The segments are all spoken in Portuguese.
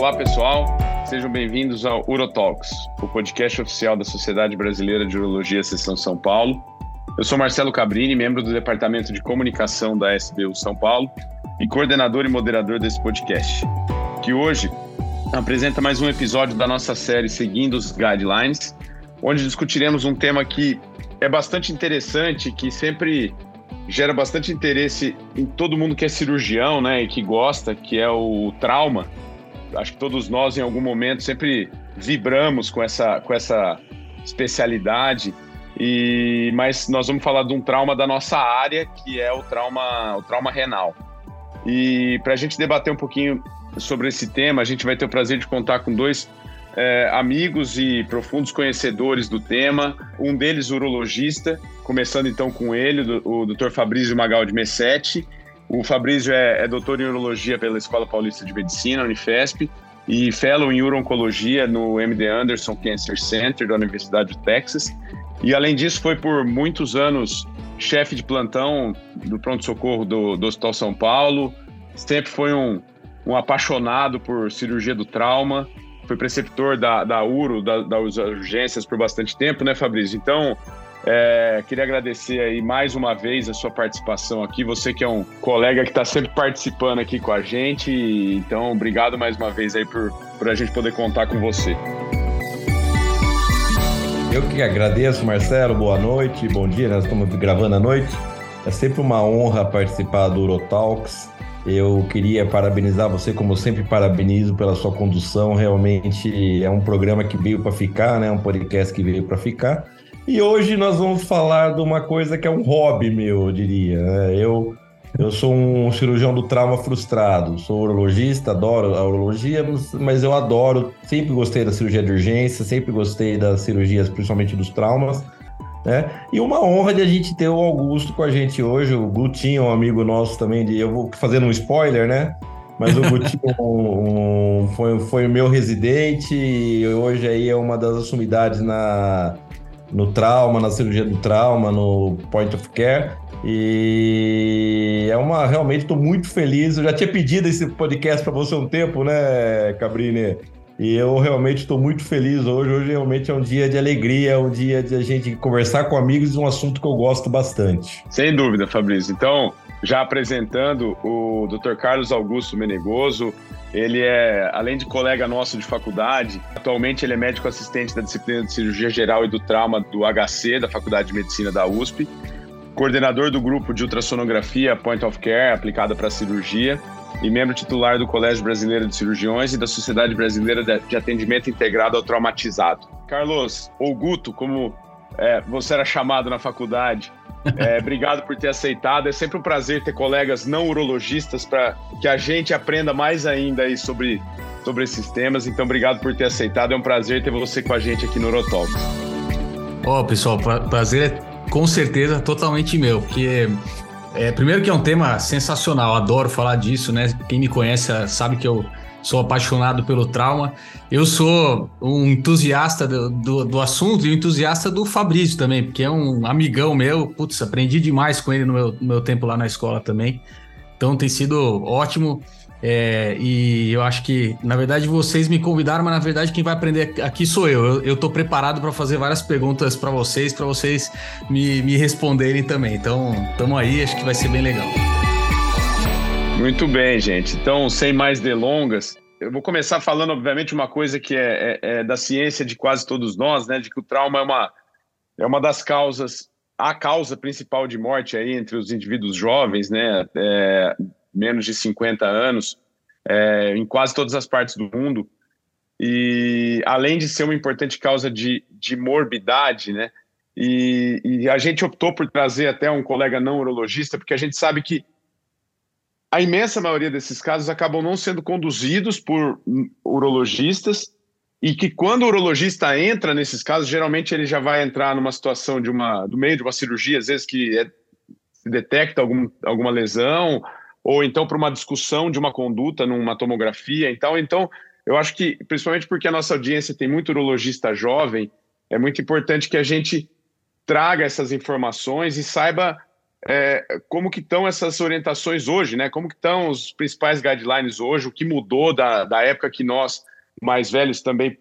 Olá, pessoal. Sejam bem-vindos ao Urotalks, o podcast oficial da Sociedade Brasileira de Urologia Seção São Paulo. Eu sou Marcelo Cabrini, membro do Departamento de Comunicação da SBU São Paulo e coordenador e moderador desse podcast, que hoje apresenta mais um episódio da nossa série Seguindo os Guidelines, onde discutiremos um tema que é bastante interessante, que sempre gera bastante interesse em todo mundo que é cirurgião, né, e que gosta, que é o trauma. Acho que todos nós, em algum momento, sempre vibramos com essa, com essa especialidade. E mas nós vamos falar de um trauma da nossa área, que é o trauma, o trauma renal. E para a gente debater um pouquinho sobre esse tema, a gente vai ter o prazer de contar com dois é, amigos e profundos conhecedores do tema. Um deles, urologista, começando então com ele, o Dr. Fabrício Magal de Messetti. O Fabrício é, é doutor em urologia pela Escola Paulista de Medicina, Unifesp, e fellow em urologia no MD Anderson Cancer Center da Universidade do Texas. E além disso, foi por muitos anos chefe de plantão do pronto-socorro do, do Hospital São Paulo. Sempre foi um, um apaixonado por cirurgia do trauma foi preceptor da, da URO, da, das urgências por bastante tempo, né, Fabrício? Então, é, queria agradecer aí mais uma vez a sua participação aqui. Você que é um colega que está sempre participando aqui com a gente. Então, obrigado mais uma vez aí por, por a gente poder contar com você. Eu que agradeço, Marcelo. Boa noite, bom dia. Nós estamos gravando à noite. É sempre uma honra participar do Urotalks. Eu queria parabenizar você, como sempre parabenizo pela sua condução. Realmente é um programa que veio para ficar, né? Um podcast que veio para ficar. E hoje nós vamos falar de uma coisa que é um hobby meu, eu diria. Né? Eu eu sou um cirurgião do trauma frustrado, sou urologista, adoro a urologia, mas eu adoro, sempre gostei da cirurgia de urgência, sempre gostei das cirurgias, principalmente dos traumas. Né? E uma honra de a gente ter o Augusto com a gente hoje, o Gutinho, um amigo nosso também, de, eu vou fazendo um spoiler, né? Mas o Gutinho um, um, foi, foi meu residente e hoje aí é uma das assumidades na, no trauma, na cirurgia do trauma, no point of care. E é uma realmente estou muito feliz. Eu já tinha pedido esse podcast para você há um tempo, né, Cabrini? E eu realmente estou muito feliz hoje. Hoje realmente é um dia de alegria, é um dia de a gente conversar com amigos de um assunto que eu gosto bastante. Sem dúvida, Fabrício. Então, já apresentando o Dr. Carlos Augusto Menegoso, ele é, além de colega nosso de faculdade, atualmente ele é médico assistente da disciplina de cirurgia geral e do trauma do HC, da Faculdade de Medicina da USP, coordenador do grupo de ultrassonografia Point of Care aplicada para cirurgia e membro titular do Colégio Brasileiro de Cirurgiões e da Sociedade Brasileira de Atendimento Integrado ao Traumatizado. Carlos, ou Guto, como é, você era chamado na faculdade, é, obrigado por ter aceitado. É sempre um prazer ter colegas não urologistas para que a gente aprenda mais ainda aí sobre, sobre esses temas. Então, obrigado por ter aceitado. É um prazer ter você com a gente aqui no Urotalks. Ó, oh, pessoal, prazer é com certeza totalmente meu, porque é, primeiro que é um tema sensacional, adoro falar disso, né? Quem me conhece sabe que eu sou apaixonado pelo trauma. Eu sou um entusiasta do, do, do, assunto e um entusiasta do Fabrício também, porque é um amigão meu. Putz, aprendi demais com ele no meu, no meu tempo lá na escola também. Então tem sido ótimo. É, e eu acho que, na verdade, vocês me convidaram, mas na verdade quem vai aprender aqui sou eu. Eu estou preparado para fazer várias perguntas para vocês, para vocês me, me responderem também. Então, estamos aí, acho que vai ser bem legal. Muito bem, gente. Então, sem mais delongas, eu vou começar falando, obviamente, uma coisa que é, é, é da ciência de quase todos nós, né? De que o trauma é uma, é uma das causas, a causa principal de morte aí entre os indivíduos jovens, né? É, menos de 50 anos, é, em quase todas as partes do mundo. E além de ser uma importante causa de, de morbidade, né? E, e, a gente optou por trazer até um colega não urologista, porque a gente sabe que a imensa maioria desses casos acabam não sendo conduzidos por urologistas e que quando o urologista entra nesses casos, geralmente ele já vai entrar numa situação de uma do meio de uma cirurgia, às vezes que é, se detecta algum, alguma lesão ou então para uma discussão de uma conduta numa tomografia. Então, então, eu acho que, principalmente porque a nossa audiência tem muito urologista jovem, é muito importante que a gente traga essas informações e saiba é, como que estão essas orientações hoje, né? Como que estão os principais guidelines hoje, o que mudou da, da época que nós, mais velhos, também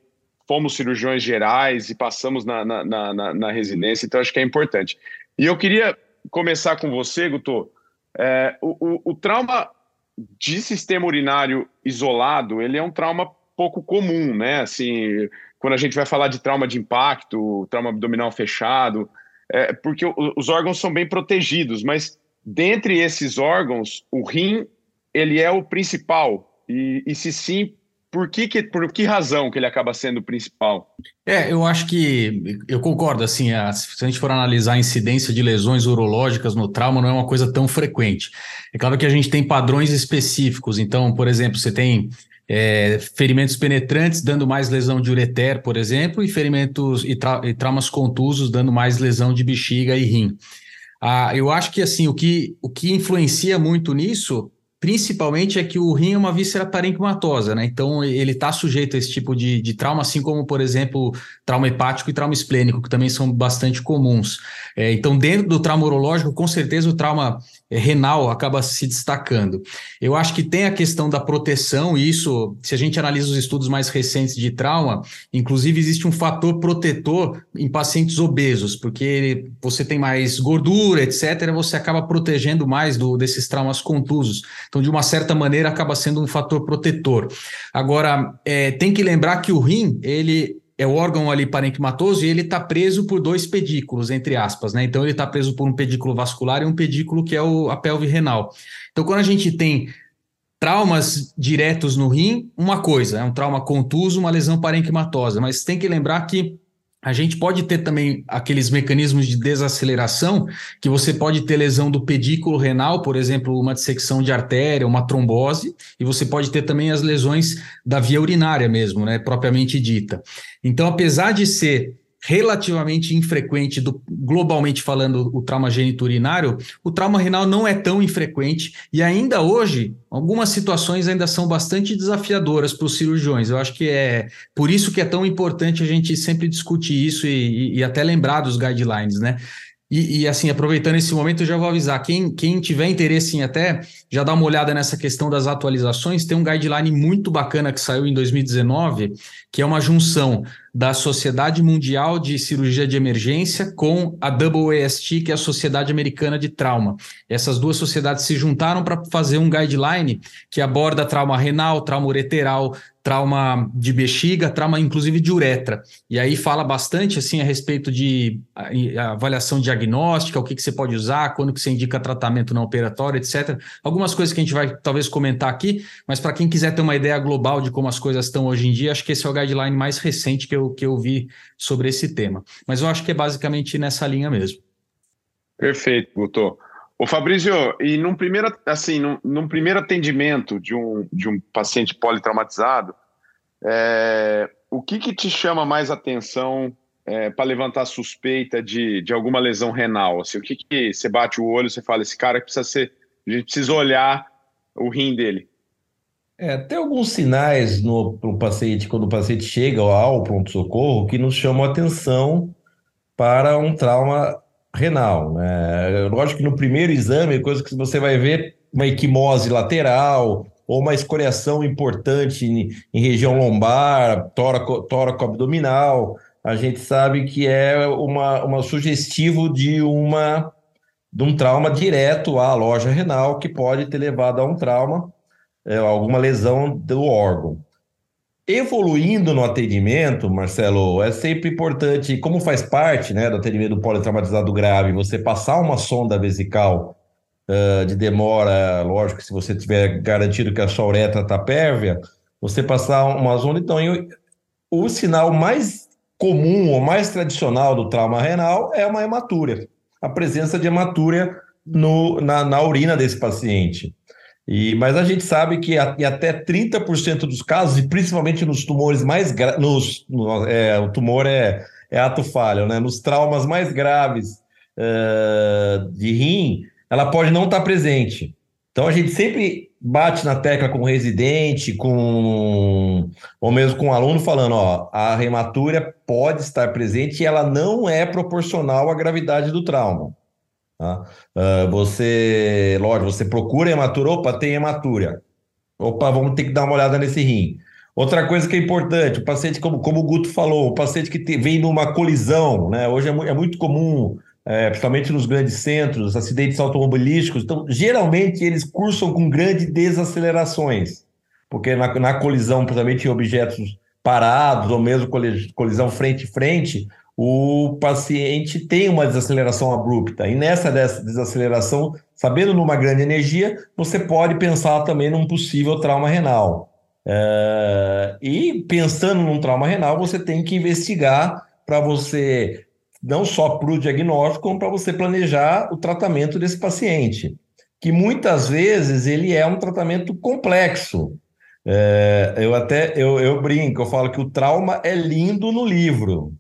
fomos cirurgiões gerais e passamos na, na, na, na residência, então acho que é importante. E eu queria começar com você, Guto. É, o, o, o trauma de sistema urinário isolado, ele é um trauma pouco comum, né? Assim, quando a gente vai falar de trauma de impacto, trauma abdominal fechado, é, porque os órgãos são bem protegidos, mas dentre esses órgãos, o rim ele é o principal. E, e se sim, por que, que, por que razão que ele acaba sendo o principal? É, eu acho que eu concordo. Assim, a, se a gente for analisar a incidência de lesões urológicas no trauma, não é uma coisa tão frequente. É claro que a gente tem padrões específicos. Então, por exemplo, você tem é, ferimentos penetrantes dando mais lesão de ureter, por exemplo, e ferimentos e, tra e traumas contusos dando mais lesão de bexiga e rim. Ah, eu acho que assim o que, o que influencia muito nisso principalmente é que o rim é uma víscera parenquimatosa, né? Então ele está sujeito a esse tipo de, de, trauma, assim como, por exemplo, trauma hepático e trauma esplênico, que também são bastante comuns. É, então, dentro do trauma urológico, com certeza o trauma renal acaba se destacando. Eu acho que tem a questão da proteção, e isso, se a gente analisa os estudos mais recentes de trauma, inclusive existe um fator protetor em pacientes obesos, porque você tem mais gordura, etc., você acaba protegendo mais do, desses traumas contusos. Então, de uma certa maneira, acaba sendo um fator protetor. Agora, é, tem que lembrar que o rim, ele é o órgão ali parenquimatoso e ele está preso por dois pedículos, entre aspas, né? Então ele está preso por um pedículo vascular e um pedículo que é o, a pelve renal. Então, quando a gente tem traumas diretos no rim, uma coisa, é um trauma contuso, uma lesão parenquimatosa, mas tem que lembrar que a gente pode ter também aqueles mecanismos de desaceleração, que você pode ter lesão do pedículo renal, por exemplo, uma dissecção de artéria, uma trombose, e você pode ter também as lesões da via urinária mesmo, né, propriamente dita. Então, apesar de ser relativamente infrequente, do, globalmente falando, o trauma geniturinário, o trauma renal não é tão infrequente e ainda hoje, algumas situações ainda são bastante desafiadoras para os cirurgiões. Eu acho que é por isso que é tão importante a gente sempre discutir isso e, e, e até lembrar dos guidelines, né? E, e, assim, aproveitando esse momento, eu já vou avisar: quem, quem tiver interesse em até já dar uma olhada nessa questão das atualizações, tem um guideline muito bacana que saiu em 2019, que é uma junção da Sociedade Mundial de Cirurgia de Emergência com a AAST, que é a Sociedade Americana de Trauma. Essas duas sociedades se juntaram para fazer um guideline que aborda trauma renal, trauma ureteral, trauma de bexiga, trauma inclusive de uretra. E aí fala bastante assim a respeito de avaliação diagnóstica, o que, que você pode usar, quando que você indica tratamento não operatório, etc. Algumas coisas que a gente vai talvez comentar aqui, mas para quem quiser ter uma ideia global de como as coisas estão hoje em dia, acho que esse é o guideline mais recente que eu, que eu vi sobre esse tema. Mas eu acho que é basicamente nessa linha mesmo. Perfeito, Guto. O Fabrício, e num primeiro, assim, num, num, primeiro atendimento de um, de um paciente politraumatizado, é, o que, que te chama mais atenção é, para levantar suspeita de, de alguma lesão renal? Assim, o que, que você bate o olho, você fala, esse cara precisa ser, a gente precisa olhar o rim dele? É, tem alguns sinais no paciente, quando o paciente chega ao pronto-socorro, que nos chamam a atenção para um trauma renal. Né? Lógico que no primeiro exame, coisa que você vai ver uma equimose lateral ou uma escoriação importante em, em região lombar, tóraco, tóraco abdominal, a gente sabe que é uma, uma sugestivo de uma de um trauma direto à loja renal que pode ter levado a um trauma, alguma lesão do órgão. Evoluindo no atendimento, Marcelo, é sempre importante, como faz parte né, do atendimento do politraumatizado grave, você passar uma sonda vesical uh, de demora, lógico, se você tiver garantido que a sua uretra está pérvia, você passar uma sonda. Então, eu, o sinal mais comum ou mais tradicional do trauma renal é uma hematúria, a presença de hematúria no, na, na urina desse paciente. E, mas a gente sabe que a, até 30% dos casos, e principalmente nos tumores mais nos, no, é, o tumor é, é ato falho, né? Nos traumas mais graves uh, de rim, ela pode não estar presente. Então a gente sempre bate na tecla com o residente, com ou mesmo com aluno falando, ó, a hematúria pode estar presente e ela não é proporcional à gravidade do trauma. Tá? Uh, você, lógico, você procura hematura, opa, tem hematura. Opa, vamos ter que dar uma olhada nesse rim. Outra coisa que é importante, o paciente, como, como o Guto falou, o paciente que te, vem numa colisão, né? Hoje é, é muito comum, é, principalmente nos grandes centros, acidentes automobilísticos. Então, geralmente, eles cursam com grandes desacelerações, porque na, na colisão, principalmente em objetos parados, ou mesmo colisão frente-frente, o paciente tem uma desaceleração abrupta. E nessa desaceleração, sabendo numa grande energia, você pode pensar também num possível trauma renal. É, e pensando num trauma renal, você tem que investigar para você, não só para o diagnóstico, como para você planejar o tratamento desse paciente. Que muitas vezes ele é um tratamento complexo. É, eu até eu, eu brinco, eu falo que o trauma é lindo no livro,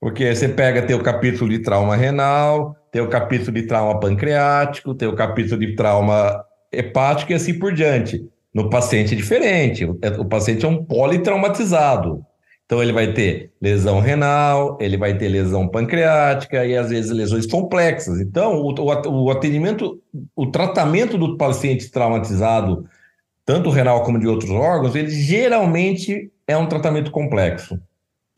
porque você pega, tem o capítulo de trauma renal, tem o capítulo de trauma pancreático, tem o capítulo de trauma hepático e assim por diante. No paciente é diferente, o paciente é um politraumatizado. Então ele vai ter lesão renal, ele vai ter lesão pancreática e às vezes lesões complexas. Então o atendimento, o tratamento do paciente traumatizado, tanto renal como de outros órgãos, ele geralmente é um tratamento complexo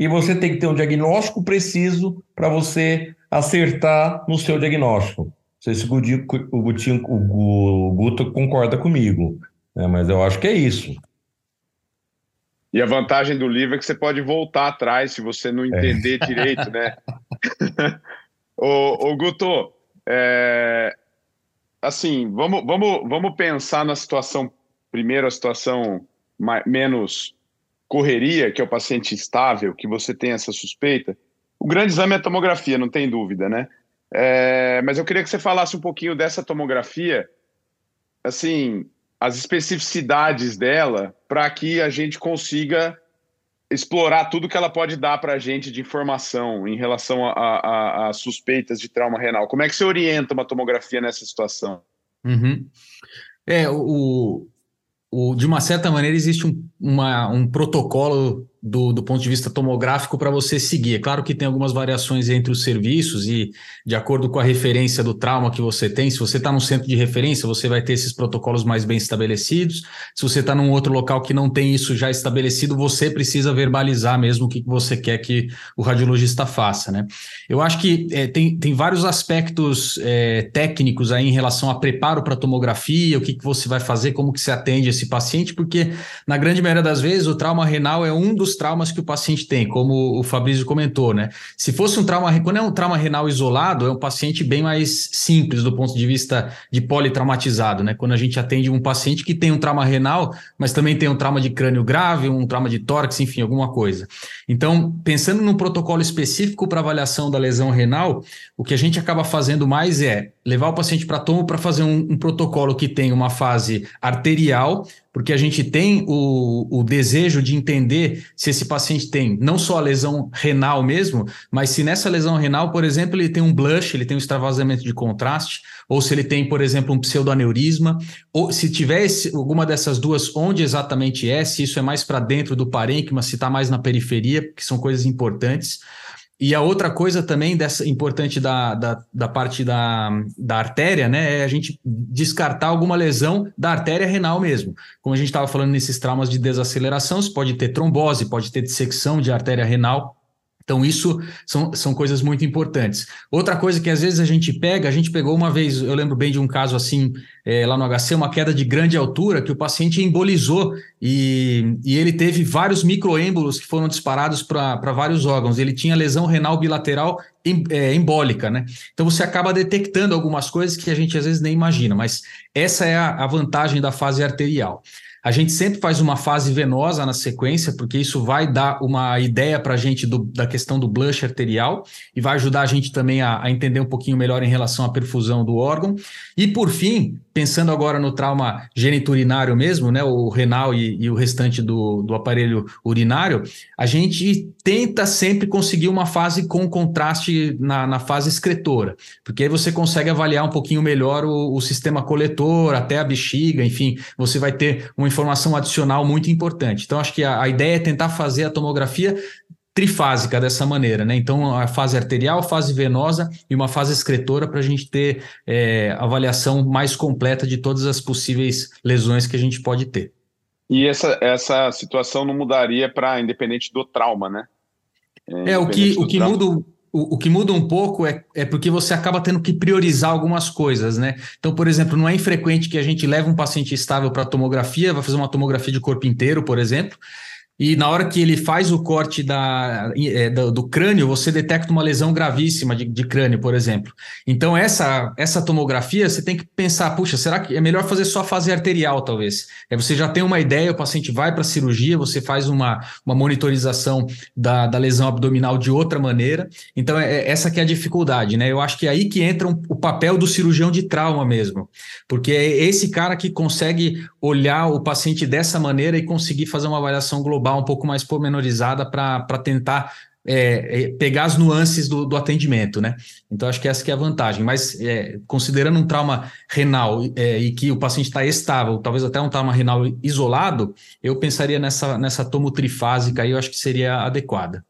e você tem que ter um diagnóstico preciso para você acertar no seu diagnóstico. Não sei se o, Gutinho, o, Gutinho, o Guto concorda comigo, né? mas eu acho que é isso. E a vantagem do livro é que você pode voltar atrás se você não entender é. direito, né? ô, ô, Guto, é, assim, vamos, vamos, vamos pensar na situação, primeiro a situação mais, menos correria, que é o paciente estável, que você tem essa suspeita, o grande exame é a tomografia, não tem dúvida, né? É, mas eu queria que você falasse um pouquinho dessa tomografia, assim, as especificidades dela, para que a gente consiga explorar tudo que ela pode dar para a gente de informação em relação a, a, a, suspeitas de trauma renal. Como é que você orienta uma tomografia nessa situação? Uhum. É, o, o, de uma certa maneira, existe um, uma, um protocolo do, do ponto de vista tomográfico para você seguir. É claro que tem algumas variações entre os serviços e de acordo com a referência do trauma que você tem. Se você está num centro de referência, você vai ter esses protocolos mais bem estabelecidos. Se você está num outro local que não tem isso já estabelecido, você precisa verbalizar mesmo o que você quer que o radiologista faça. Né? Eu acho que é, tem, tem vários aspectos é, técnicos aí em relação a preparo para tomografia, o que, que você vai fazer, como que você atende esse paciente, porque na grande maioria das vezes o trauma renal é um dos os traumas que o paciente tem, como o Fabrício comentou, né? Se fosse um trauma, quando é um trauma renal isolado, é um paciente bem mais simples do ponto de vista de politraumatizado, né? Quando a gente atende um paciente que tem um trauma renal, mas também tem um trauma de crânio grave, um trauma de tórax, enfim, alguma coisa. Então, pensando num protocolo específico para avaliação da lesão renal, o que a gente acaba fazendo mais é levar o paciente para tomo para fazer um, um protocolo que tem uma fase arterial, porque a gente tem o, o desejo de entender se esse paciente tem não só a lesão renal mesmo, mas se nessa lesão renal, por exemplo, ele tem um blush, ele tem um extravasamento de contraste, ou se ele tem, por exemplo, um pseudoaneurisma, ou se tiver alguma dessas duas, onde exatamente é, se isso é mais para dentro do parênquima, se está mais na periferia, que são coisas importantes. E a outra coisa também dessa importante da, da, da, parte da, da artéria, né, é a gente descartar alguma lesão da artéria renal mesmo. Como a gente estava falando nesses traumas de desaceleração, você pode ter trombose, pode ter dissecção de artéria renal. Então, isso são, são coisas muito importantes. Outra coisa que às vezes a gente pega, a gente pegou uma vez, eu lembro bem de um caso assim, é, lá no HC, uma queda de grande altura, que o paciente embolizou e, e ele teve vários microêmbolos que foram disparados para vários órgãos. Ele tinha lesão renal bilateral em, é, embólica, né? Então, você acaba detectando algumas coisas que a gente às vezes nem imagina, mas essa é a, a vantagem da fase arterial. A gente sempre faz uma fase venosa na sequência, porque isso vai dar uma ideia para a gente do, da questão do blush arterial e vai ajudar a gente também a, a entender um pouquinho melhor em relação à perfusão do órgão. E por fim, pensando agora no trauma geniturinário mesmo, né, o renal e, e, o restante do, do aparelho urinário, a gente tenta sempre conseguir uma fase com contraste na, na fase excretora, porque aí você consegue avaliar um pouquinho melhor o, o, sistema coletor, até a bexiga, enfim, você vai ter uma informação adicional muito importante. Então, acho que a, a ideia é tentar fazer a tomografia trifásica dessa maneira, né? Então, a fase arterial, fase venosa e uma fase excretora para a gente ter é, avaliação mais completa de todas as possíveis lesões que a gente pode ter. E essa, essa situação não mudaria para independente do trauma, né? É, é o que, o que muda o, o, que muda um pouco é, é porque você acaba tendo que priorizar algumas coisas, né? Então, por exemplo, não é infrequente que a gente leve um paciente estável para tomografia, vai fazer uma tomografia de corpo inteiro, por exemplo, e na hora que ele faz o corte da, é, do, do, crânio, você detecta uma lesão gravíssima de, de, crânio, por exemplo. Então, essa, essa tomografia, você tem que pensar, puxa, será que é melhor fazer só a fase arterial, talvez? Aí você já tem uma ideia, o paciente vai para a cirurgia, você faz uma, uma monitorização da, da lesão abdominal de outra maneira. Então, é, é essa que é a dificuldade, né? Eu acho que é aí que entra um, o papel do cirurgião de trauma mesmo, porque é esse cara que consegue olhar o paciente dessa maneira e conseguir fazer uma avaliação global um pouco mais pormenorizada para tentar é, é, pegar as nuances do, do, atendimento, né? Então, acho que essa que é a vantagem. Mas, é, considerando um trauma renal é, e que o paciente está estável, talvez até um trauma renal isolado, eu pensaria nessa, nessa tomo trifásica aí, eu acho que seria adequada.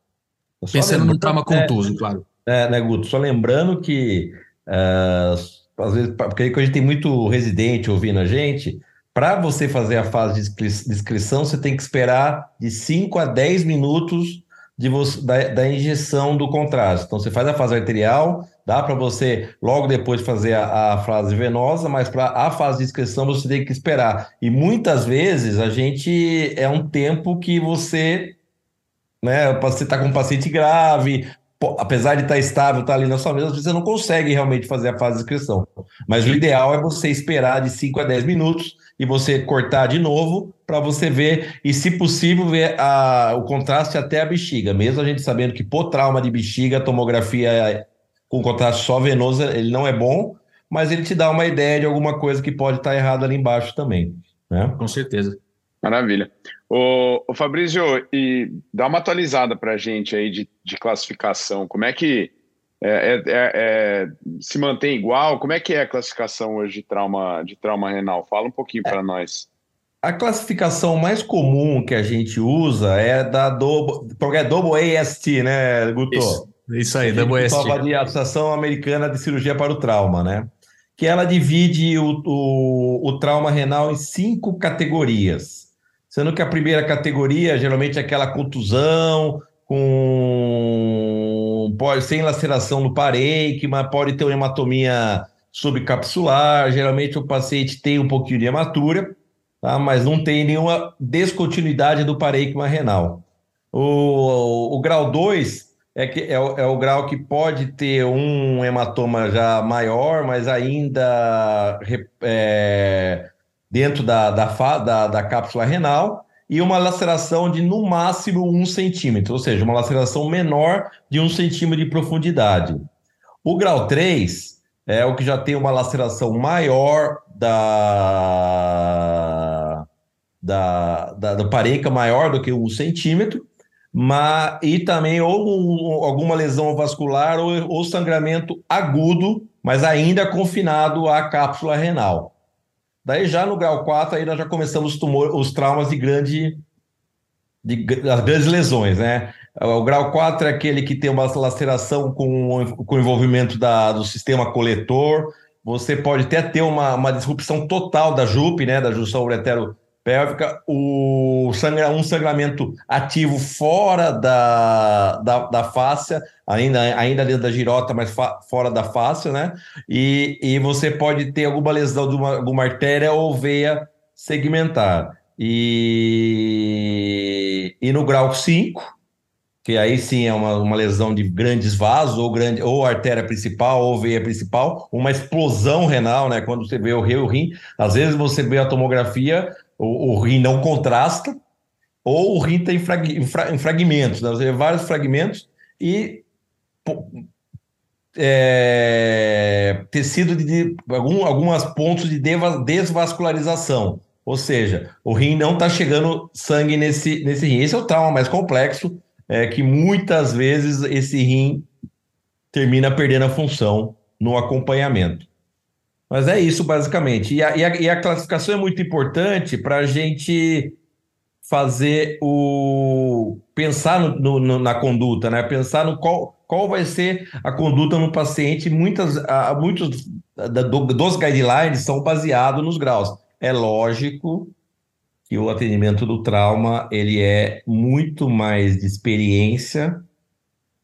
Só Pensando num trauma contuso, claro. É, né, Guto? Só lembrando que, uh, às vezes, porque a gente tem muito residente ouvindo a gente, para você fazer a fase de inscrição, você tem que esperar de 5 a 10 minutos de você, da, da, injeção do contraste. Então, você faz a fase arterial, dá para você logo depois fazer a, a fase venosa, mas para a fase de inscrição você tem que esperar. E muitas vezes a gente é um tempo que você né? Você está com um paciente grave, apesar de estar estável, estar ali na sua mesa, você não consegue realmente fazer a fase de inscrição. Mas o ideal é você esperar de 5 a 10 minutos e você cortar de novo para você ver e, se possível, ver a, o contraste até a bexiga. Mesmo a gente sabendo que por trauma de bexiga, a tomografia com contraste só venoso, ele não é bom, mas ele te dá uma ideia de alguma coisa que pode estar errada ali embaixo também. Né? Com certeza. Maravilha. O, o Fabrício, e dá uma atualizada para a gente aí de, de classificação. Como é que é, é, é, é, se mantém igual? Como é que é a classificação hoje de trauma, de trauma renal? Fala um pouquinho para nós. A classificação mais comum que a gente usa é da Double, é Double AST, né, Guto? Isso, isso aí, Double AST. de Associação Americana de Cirurgia para o Trauma, né? Que ela divide o, o, o trauma renal em cinco categorias. Sendo que a primeira categoria geralmente é aquela contusão, com pode sem laceração no parênquima, pode ter uma hematomia subcapsular, geralmente o paciente tem um pouquinho de hematura, tá? mas não tem nenhuma descontinuidade do parênquima renal. O, o, o grau 2 é, que, é, é, o grau que pode ter um hematoma já maior, mas ainda é, dentro da, da, da, da cápsula renal, e uma laceração de no máximo um centímetro, ou seja, uma laceração menor de um centímetro de profundidade. O grau 3 é o que já tem uma laceração maior da, da, da do pareca maior do que um centímetro, mas, e também ou um, alguma lesão vascular ou, ou sangramento agudo, mas ainda confinado à cápsula renal. Daí já no grau 4, aí nós já começamos os, tumor, os traumas de grande. De, as grandes lesões, né? O grau 4 é aquele que tem uma laceração com, com envolvimento da, do sistema coletor. Você pode até ter uma, uma disrupção total da JUP, né? Da junção uretero pélvica, o sangra, um sangramento ativo fora da, da, da fáscia, ainda, ainda dentro da girota, mas fa, fora da fáscia, né? E, e você pode ter alguma lesão de uma, alguma artéria ou veia segmentar. E, e no grau 5, que aí sim é uma, uma lesão de grandes vasos, ou, grande, ou artéria principal, ou veia principal, uma explosão renal, né? Quando você vê o rim, o rim, às vezes você vê a tomografia, o, o rim não contrasta, ou o rim está em, frag, em, fra, em, fragmentos, né? Vê vários fragmentos e é, tecido de algum, algumas pontos de desvascularização. Ou seja, o rim não está chegando sangue nesse, nesse rim. Esse é o trauma mais complexo, é que muitas vezes esse rim termina perdendo a função no acompanhamento. Mas é isso, basicamente. E a, e a, e a classificação é muito importante para a gente fazer o pensar no, no, na conduta, né? Pensar no qual, qual vai ser a conduta no paciente. Muitas, muitos dos guidelines são baseados nos graus. É lógico que o atendimento do trauma ele é muito mais de experiência.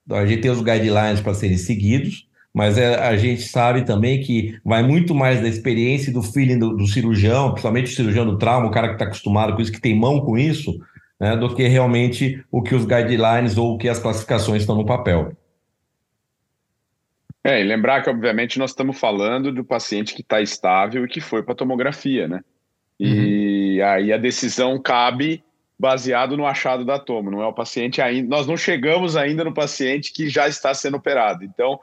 A gente tem os guidelines para serem seguidos, mas é, a gente sabe também que vai muito mais da experiência e do feeling do, do, cirurgião, principalmente o cirurgião do trauma, o cara que está acostumado com isso, que tem mão com isso, né, do que realmente o que os guidelines ou o que as classificações estão no papel. É, e lembrar que, obviamente, nós estamos falando do paciente que está estável e que foi para tomografia, né? E uhum. aí a decisão cabe baseado no achado da tomo, não é o paciente ainda. Nós não chegamos ainda no paciente que já está sendo operado. Então,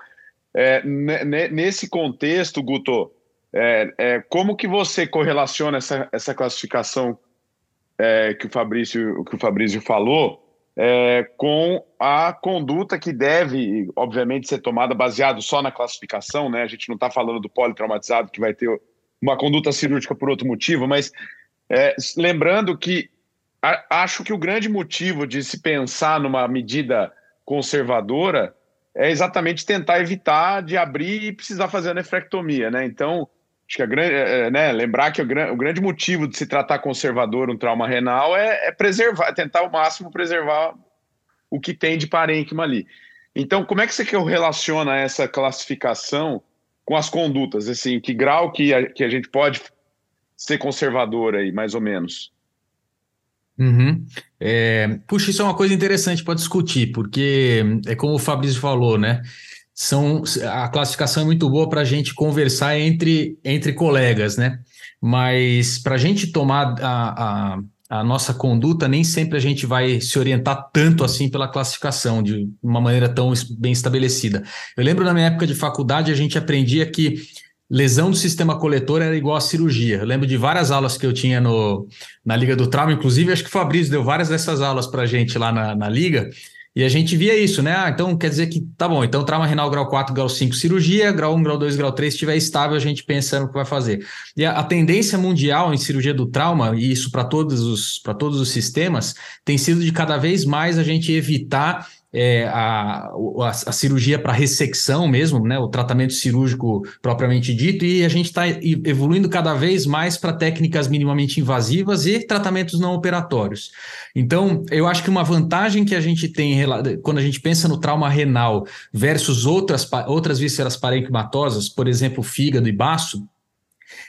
é, nesse contexto, Guto, é, é, como que você correlaciona essa, essa classificação é, que, o Fabrício, que o Fabrício falou é, com a conduta que deve, obviamente, ser tomada baseado só na classificação, né? A gente não está falando do politraumatizado que vai ter uma conduta cirúrgica por outro motivo, mas é, lembrando que a, acho que o grande motivo de se pensar numa medida conservadora é exatamente tentar evitar de abrir e precisar fazer a nefrectomia, né? Então, acho que a grande, é, é, né, lembrar que o, o, grande motivo de se tratar conservador um trauma renal é, é preservar, tentar ao máximo preservar o que tem de parênquima ali. Então, como é que você relaciona essa classificação com as condutas? Assim, que grau que a, que a gente pode ser conservador aí, mais ou menos? Uhum. É, puxa, isso é uma coisa interessante para discutir, porque é como o Fabrício falou, né? São, a classificação é muito boa para a gente conversar entre, entre colegas, né? Mas para a gente tomar a, a, a, nossa conduta, nem sempre a gente vai se orientar tanto assim pela classificação, de uma maneira tão bem estabelecida. Eu lembro na minha época de faculdade, a gente aprendia que lesão do sistema coletor era igual a cirurgia. Eu lembro de várias aulas que eu tinha no, na Liga do Trauma, inclusive acho que o Fabrício deu várias dessas aulas para a gente lá na, na Liga, e a gente via isso, né? Ah, então quer dizer que tá bom, então trauma renal grau 4, grau 5, cirurgia, grau 1, grau 2, grau 3, se estiver estável, a gente pensa no que vai fazer. E a, a tendência mundial em cirurgia do trauma, e isso para todos os para todos os sistemas, tem sido de cada vez mais a gente evitar é, a, a, a, cirurgia para ressecção mesmo, né, o tratamento cirúrgico propriamente dito, e a gente está evoluindo cada vez mais para técnicas minimamente invasivas e tratamentos não operatórios. Então, eu acho que uma vantagem que a gente tem quando a gente pensa no trauma renal versus outras, outras vísceras parenquimatosas, por exemplo, fígado e baço,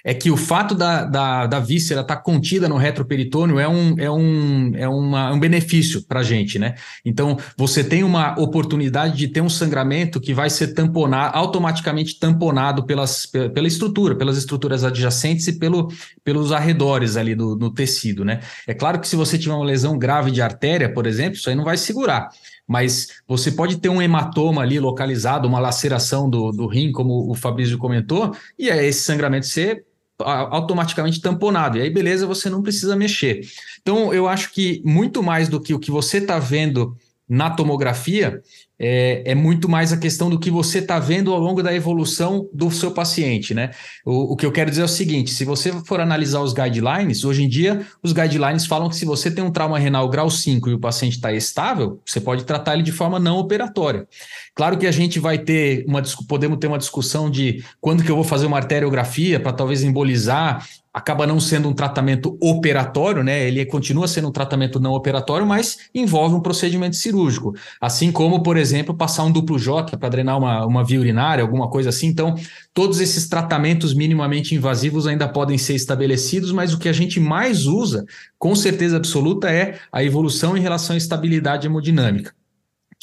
é que o fato da, da, da víscera estar tá contida no retroperitônio é um, é um, é uma, um benefício para a gente, né? Então, você tem uma oportunidade de ter um sangramento que vai ser tamponado, automaticamente tamponado pelas, pela estrutura, pelas estruturas adjacentes e pelo, pelos arredores ali do, do tecido, né? É claro que se você tiver uma lesão grave de artéria, por exemplo, isso aí não vai segurar mas você pode ter um hematoma ali localizado, uma laceração do, do rim, como o Fabrício comentou, e é esse sangramento ser automaticamente tamponado. E aí, beleza, você não precisa mexer. Então, eu acho que muito mais do que o que você está vendo na tomografia, é, é, muito mais a questão do que você está vendo ao longo da evolução do seu paciente, né? O, o, que eu quero dizer é o seguinte: se você for analisar os guidelines, hoje em dia, os guidelines falam que se você tem um trauma renal grau 5 e o paciente está estável, você pode tratar ele de forma não operatória. Claro que a gente vai ter uma podemos ter uma discussão de quando que eu vou fazer uma arteriografia para talvez embolizar acaba não sendo um tratamento operatório, né? Ele continua sendo um tratamento não operatório, mas envolve um procedimento cirúrgico. Assim como, por exemplo, passar um duplo J para drenar uma, uma via urinária, alguma coisa assim. Então, todos esses tratamentos minimamente invasivos ainda podem ser estabelecidos, mas o que a gente mais usa, com certeza absoluta, é a evolução em relação à estabilidade hemodinâmica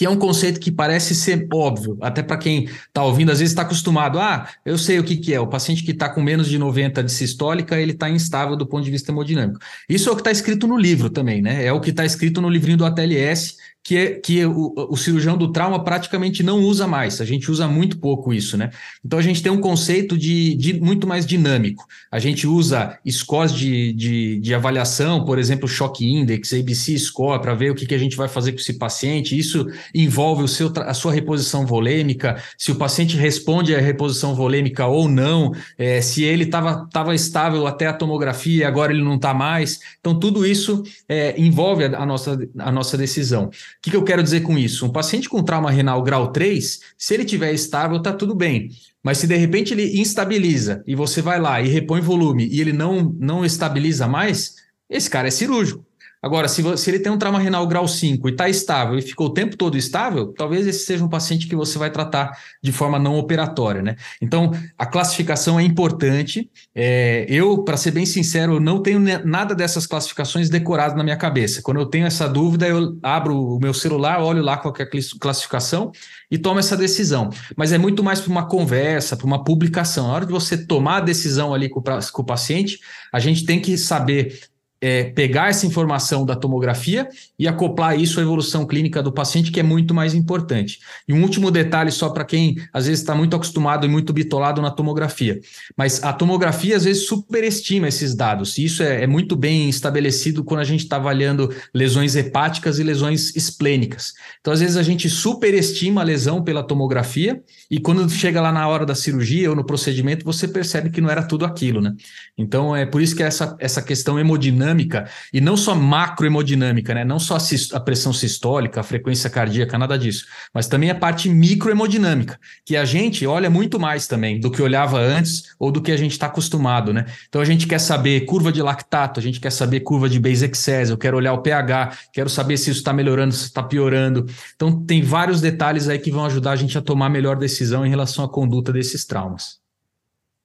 que é um conceito que parece ser óbvio, até para quem está ouvindo, às vezes está acostumado. Ah, eu sei o que, que é. O paciente que está com menos de 90 de sistólica, ele está instável do ponto de vista hemodinâmico. Isso é o que está escrito no livro também, né? É o que está escrito no livrinho do ATLS, que, é, que o, o, cirurgião do trauma praticamente não usa mais. A gente usa muito pouco isso, né? Então a gente tem um conceito de, de muito mais dinâmico. A gente usa scores de, de, de avaliação, por exemplo, Shock Index, ABC Score, para ver o que, que a gente vai fazer com esse paciente. Isso envolve o seu, a sua reposição volêmica, se o paciente responde à reposição volêmica ou não, é, se ele estava estável até a tomografia, agora ele não está mais. Então, tudo isso é, envolve a, a, nossa, a nossa decisão. O que, que eu quero dizer com isso? Um paciente com trauma renal grau 3, se ele tiver estável, está tudo bem. Mas se de repente ele instabiliza e você vai lá e repõe volume e ele não, não estabiliza mais, esse cara é cirúrgico. Agora, se, se ele tem um trauma renal grau 5 e está estável e ficou o tempo todo estável, talvez esse seja um paciente que você vai tratar de forma não operatória, né? Então, a classificação é importante. É, eu, para ser bem sincero, não tenho nada dessas classificações decorado na minha cabeça. Quando eu tenho essa dúvida, eu abro o meu celular, olho lá qual é a classificação e tomo essa decisão. Mas é muito mais para uma conversa, para uma publicação. Na hora de você tomar a decisão ali com, com o paciente, a gente tem que saber é, pegar essa informação da tomografia e acoplar isso à evolução clínica do paciente, que é muito mais importante. E um último detalhe, só para quem às vezes está muito acostumado e muito bitolado na tomografia. Mas a tomografia às vezes superestima esses dados. E isso é, é muito bem estabelecido quando a gente está avaliando lesões hepáticas e lesões esplênicas. Então, às vezes, a gente superestima a lesão pela tomografia, e quando chega lá na hora da cirurgia ou no procedimento, você percebe que não era tudo aquilo, né? Então, é por isso que essa, essa questão hemodinâmica e não só macrohemodinâmica, né? Não só a, a, pressão sistólica, a frequência cardíaca, nada disso, mas também a parte microhemodinâmica, que a gente olha muito mais também do que olhava antes ou do que a gente está acostumado, né? Então a gente quer saber curva de lactato, a gente quer saber curva de base excess, eu quero olhar o pH, quero saber se isso está melhorando, se está piorando. Então tem vários detalhes aí que vão ajudar a gente a tomar melhor decisão em relação à conduta desses traumas.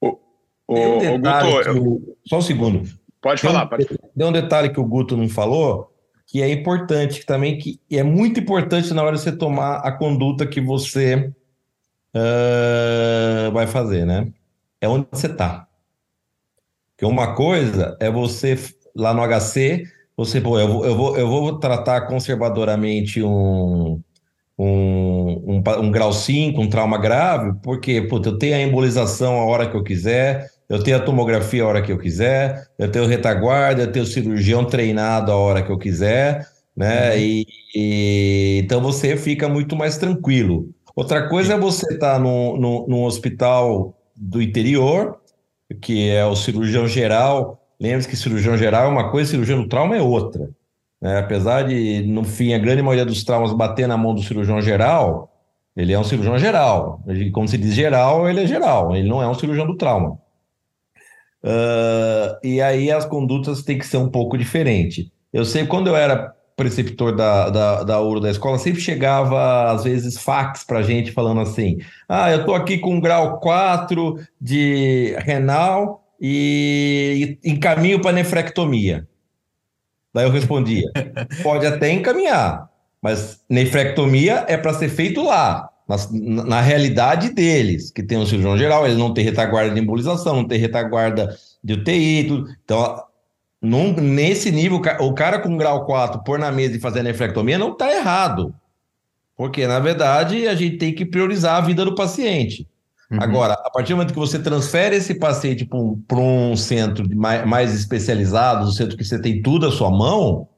O, o, um Guto, eu... Só um segundo. Pode falar. Pode. Deu um detalhe que o Guto não falou, que é importante que também, que é muito importante na hora de você tomar a conduta que você uh, vai fazer, né? É onde você está. Porque uma coisa é você, lá no HC, você, pô, eu, eu, vou, eu vou tratar conservadoramente um, um, um, um grau 5, um trauma grave, porque, puta, eu tenho a embolização a hora que eu quiser, eu tenho a tomografia a hora que eu quiser, eu tenho retaguarda, eu tenho o cirurgião treinado a hora que eu quiser, né? Uhum. E, e, então você fica muito mais tranquilo. Outra coisa é você estar tá num, num, num hospital do interior, que é o cirurgião geral. Lembre-se que cirurgião geral é uma coisa, cirurgião do trauma é outra. Né? Apesar de, no fim, a grande maioria dos traumas bater na mão do cirurgião geral, ele é um cirurgião geral. Ele, como se diz geral, ele é geral, ele não é um cirurgião do trauma. Uh, e aí as condutas têm que ser um pouco diferentes. Eu sei, quando eu era preceptor da, da, da URO da escola, sempre chegava, às vezes, fax para gente falando assim: ah, eu estou aqui com grau 4 de renal e, e encaminho para nefrectomia. Daí eu respondia: pode até encaminhar, mas nefrectomia é para ser feito lá na, na, realidade deles, que tem um cirurgião geral, ele não tem retaguarda de embolização, não tem retaguarda de UTI, tudo. Então, num, nesse nível, o cara com grau 4 pôr na mesa e fazer a nefrectomia não está errado. Porque, na verdade, a gente tem que priorizar a vida do paciente. Uhum. Agora, a partir do momento que você transfere esse paciente para um, um, centro mais, mais especializado, um centro que você tem tudo à sua mão,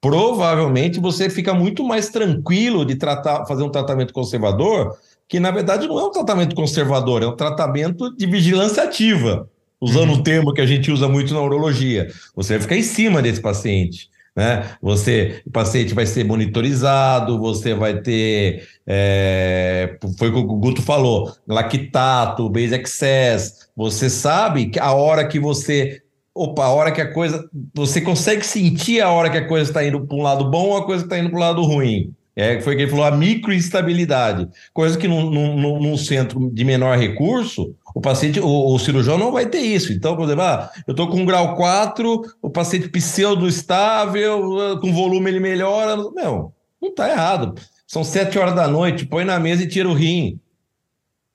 provavelmente você fica muito mais tranquilo de tratar, fazer um tratamento conservador, que na verdade não é um tratamento conservador, é um tratamento de vigilância ativa, usando uhum. o termo que a gente usa muito na urologia. Você vai ficar em cima desse paciente. Né? Você, o paciente vai ser monitorizado, você vai ter, é, foi o que o Guto falou, lactato, base excess. Você sabe que a hora que você opa, a hora que a coisa. Você consegue sentir a hora que a coisa está indo para um lado bom ou a coisa está indo para o lado ruim. É, foi que ele falou, a microinstabilidade. Coisa que num, num, num, centro de menor recurso, o paciente, o, o, cirurgião não vai ter isso. Então, por exemplo, ah, eu estou com grau 4, o paciente pseudo estável, com volume ele melhora. Não, não está errado. São sete horas da noite, põe na mesa e tira o rim.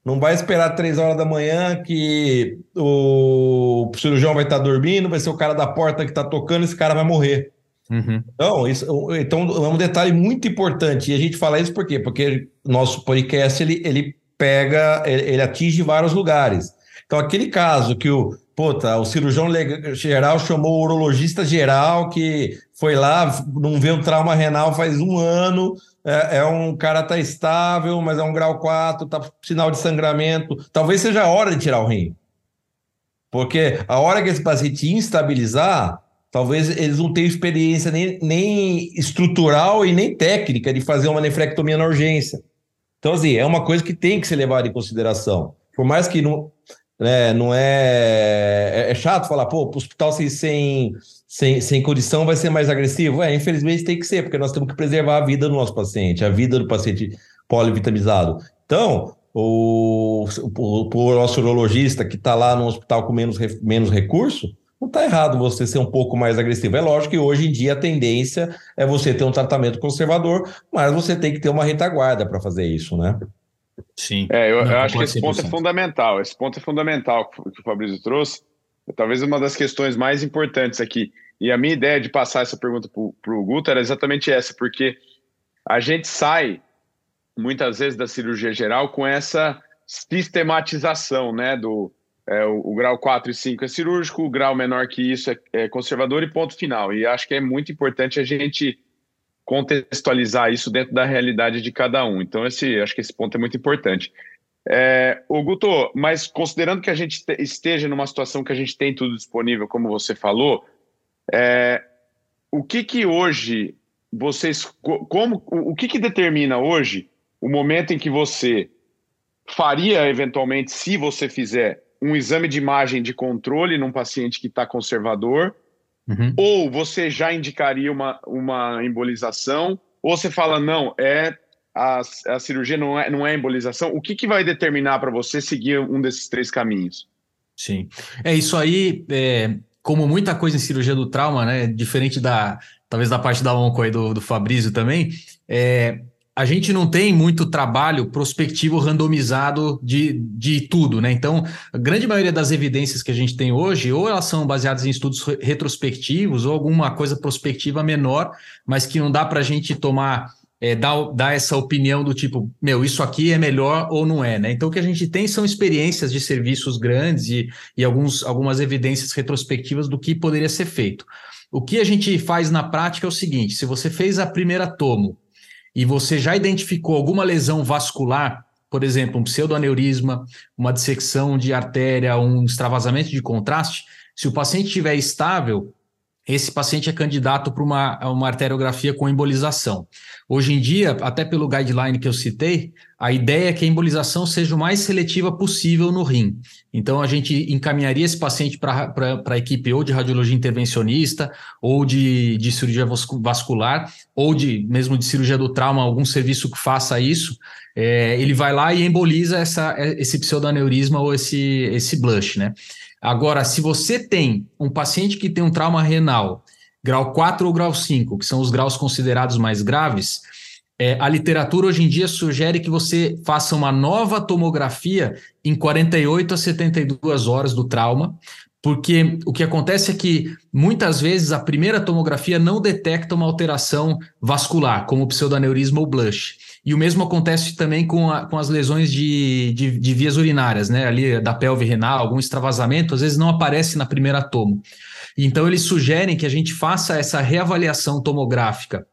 Não vai esperar três horas da manhã que o cirurgião vai estar dormindo, vai ser o cara da porta que está tocando, esse cara vai morrer. Uhum. Então, isso, então, é um detalhe muito importante. E a gente fala isso por quê? Porque nosso podcast ele, ele pega, ele, ele atinge vários lugares. Então, aquele caso que o, puta, o cirurgião geral chamou o urologista geral que foi lá, não vê um trauma renal faz um ano, é, é, um cara tá estável, mas é um grau 4, tá sinal de sangramento. Talvez seja a hora de tirar o rim. Porque a hora que esse paciente instabilizar, talvez eles não tenham experiência nem, nem estrutural e nem técnica de fazer uma nefrectomia na urgência. Então, assim, é uma coisa que tem que ser levada em consideração. Por mais que não, né, não é, é. É chato falar, pô, o hospital sem, sem, sem, sem condição vai ser mais agressivo. É, infelizmente tem que ser, porque nós temos que preservar a vida do nosso paciente, a vida do paciente polivitamizado. Então, o, o, o nosso urologista que está lá no hospital com menos, menos recurso, não está errado você ser um pouco mais agressivo. É lógico que hoje em dia a tendência é você ter um tratamento conservador, mas você tem que ter uma retaguarda para fazer isso, né? Sim. É, eu, eu acho que esse ponto é fundamental. Esse ponto é fundamental que o Fabrício trouxe. É talvez uma das questões mais importantes aqui. E a minha ideia de passar essa pergunta para o Guto era exatamente essa, porque a gente sai muitas vezes da cirurgia geral com essa sistematização, né? Do, é, o, o, grau 4 e 5 é cirúrgico, o grau menor que isso é, é, conservador e ponto final. E acho que é muito importante a gente contextualizar isso dentro da realidade de cada um. Então, esse, acho que esse ponto é muito importante. É, o Guto, mas considerando que a gente esteja numa situação que a gente tem tudo disponível, como você falou, é, o que que hoje vocês, como, o que que determina hoje o momento em que você faria eventualmente, se você fizer um exame de imagem de controle num paciente que está conservador, uhum. ou você já indicaria uma, uma embolização, ou você fala, não, é a, a cirurgia não é, não é embolização. O que, que vai determinar para você seguir um desses três caminhos? Sim, é isso aí. É, como muita coisa em cirurgia do trauma, né? Diferente da talvez da parte da onco aí do, do Fabrício também, é, a gente não tem muito trabalho prospectivo randomizado de, de tudo, né? Então, a grande maioria das evidências que a gente tem hoje, ou elas são baseadas em estudos retrospectivos, ou alguma coisa prospectiva menor, mas que não dá para a gente tomar, é, dar, dar essa opinião do tipo, meu, isso aqui é melhor ou não é, né? Então, o que a gente tem são experiências de serviços grandes e, e alguns, algumas evidências retrospectivas do que poderia ser feito. O que a gente faz na prática é o seguinte: se você fez a primeira tomo, e você já identificou alguma lesão vascular, por exemplo, um pseudoaneurisma, uma dissecção de artéria, um extravasamento de contraste, se o paciente estiver estável, esse paciente é candidato para uma, uma arteriografia com embolização. Hoje em dia, até pelo guideline que eu citei, a ideia é que a embolização seja o mais seletiva possível no rim. Então, a gente encaminharia esse paciente para a equipe ou de radiologia intervencionista, ou de, de cirurgia vascular, ou de mesmo de cirurgia do trauma, algum serviço que faça isso. É, ele vai lá e emboliza essa, esse pseudoaneurisma ou esse, esse blush, né? Agora, se você tem um paciente que tem um trauma renal, grau 4 ou grau 5, que são os graus considerados mais graves, é, a literatura hoje em dia sugere que você faça uma nova tomografia em 48 a 72 horas do trauma, porque o que acontece é que muitas vezes a primeira tomografia não detecta uma alteração vascular, como pseudoaneurisma ou blush. E o mesmo acontece também com, a, com as lesões de, de, de, vias urinárias, né? Ali da pelve renal, algum extravasamento, às vezes não aparece na primeira tomo. Então, eles sugerem que a gente faça essa reavaliação tomográfica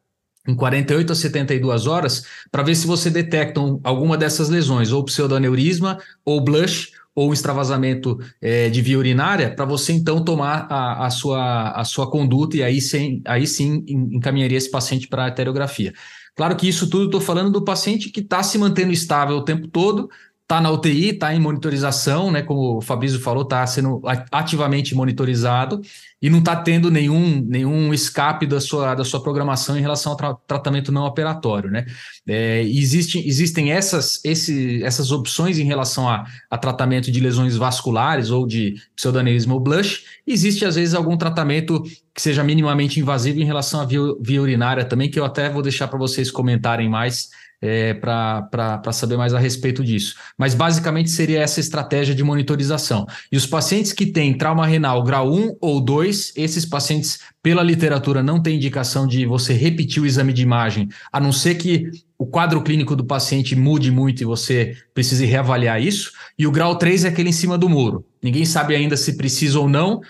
em 48 a 72 horas para ver se você detecta alguma dessas lesões, ou pseudoaneurisma, ou blush, ou extravasamento é, de via urinária, para você então tomar a, a, sua, a sua conduta e aí sim, aí sim encaminharia esse paciente para a arteriografia. Claro que isso tudo estou falando do paciente que está se mantendo estável o tempo todo, está na UTI, está em monitorização, né? Como o Fabrício falou, está sendo ativamente monitorizado e não está tendo nenhum, nenhum escape da sua, da sua programação em relação ao tra tratamento não operatório. Né? É, existe, existem essas, esse, essas opções em relação a, a, tratamento de lesões vasculares ou de pseudoneurismo ou blush. Existe, às vezes, algum tratamento que seja minimamente invasivo em relação à via, via urinária também, que eu até vou deixar para vocês comentarem mais é, para saber mais a respeito disso. Mas basicamente seria essa estratégia de monitorização. E os pacientes que têm trauma renal grau 1 ou 2, esses pacientes, pela literatura, não tem indicação de você repetir o exame de imagem, a não ser que o quadro clínico do paciente mude muito e você precise reavaliar isso. E o grau 3 é aquele em cima do muro. Ninguém sabe ainda se precisa ou não,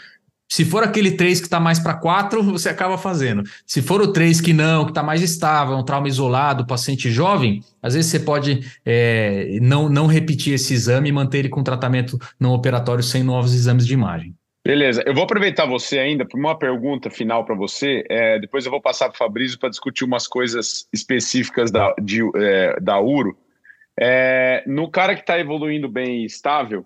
se for aquele 3 que está mais para 4, você acaba fazendo. Se for o 3 que não, que está mais estável, um trauma isolado, paciente jovem, às vezes você pode é, não, não repetir esse exame e manter ele com tratamento não operatório sem novos exames de imagem. Beleza, eu vou aproveitar você ainda para uma pergunta final para você. É, depois eu vou passar para o Fabrício para discutir umas coisas específicas da, de, é, da URO. É, no cara que está evoluindo bem e estável,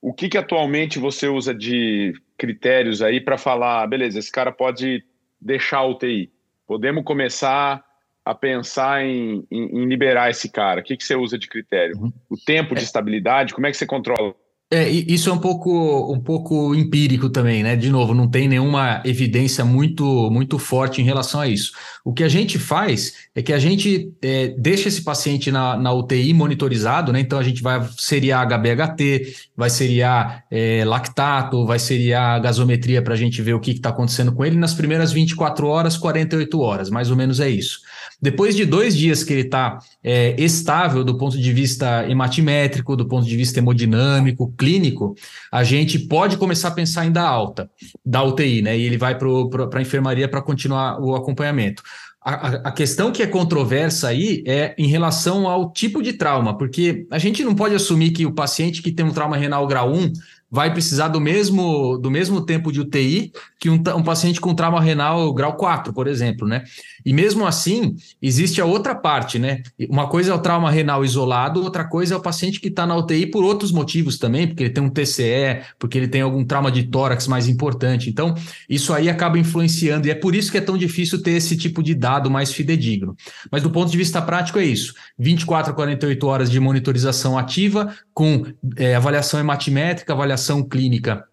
o que, que atualmente você usa de critérios aí para falar, beleza, esse cara pode deixar a UTI. Podemos começar a pensar em, em, em liberar esse cara. O que, que você usa de critério? Uhum. O tempo de é. estabilidade, como é que você controla? É, isso é um pouco, um pouco empírico também, né? De novo, não tem nenhuma evidência muito, muito forte em relação a isso. O que a gente faz é que a gente é, deixa esse paciente na, na UTI monitorizado, né? Então a gente vai seriar HBHT, vai seriar é, lactato, vai seriar gasometria para a gente ver o que está acontecendo com ele nas primeiras 24 horas, 48 horas, mais ou menos é isso. Depois de dois dias que ele está é, estável do ponto de vista hematimétrico, do ponto de vista hemodinâmico, clínico, a gente pode começar a pensar em dar alta da UTI, né? E ele vai para a enfermaria para continuar o acompanhamento. A, a, questão que é controversa aí é em relação ao tipo de trauma, porque a gente não pode assumir que o paciente que tem um trauma renal grau 1 vai precisar do mesmo, do mesmo tempo de UTI que um, um, paciente com trauma renal grau 4, por exemplo, né? E mesmo assim, existe a outra parte, né? Uma coisa é o trauma renal isolado, outra coisa é o paciente que está na UTI por outros motivos também, porque ele tem um TCE, porque ele tem algum trauma de tórax mais importante. Então, isso aí acaba influenciando, e é por isso que é tão difícil ter esse tipo de dado mais fidedigno. Mas do ponto de vista prático, é isso: 24 a 48 horas de monitorização ativa, com é, avaliação hematimétrica, avaliação avaliação clínica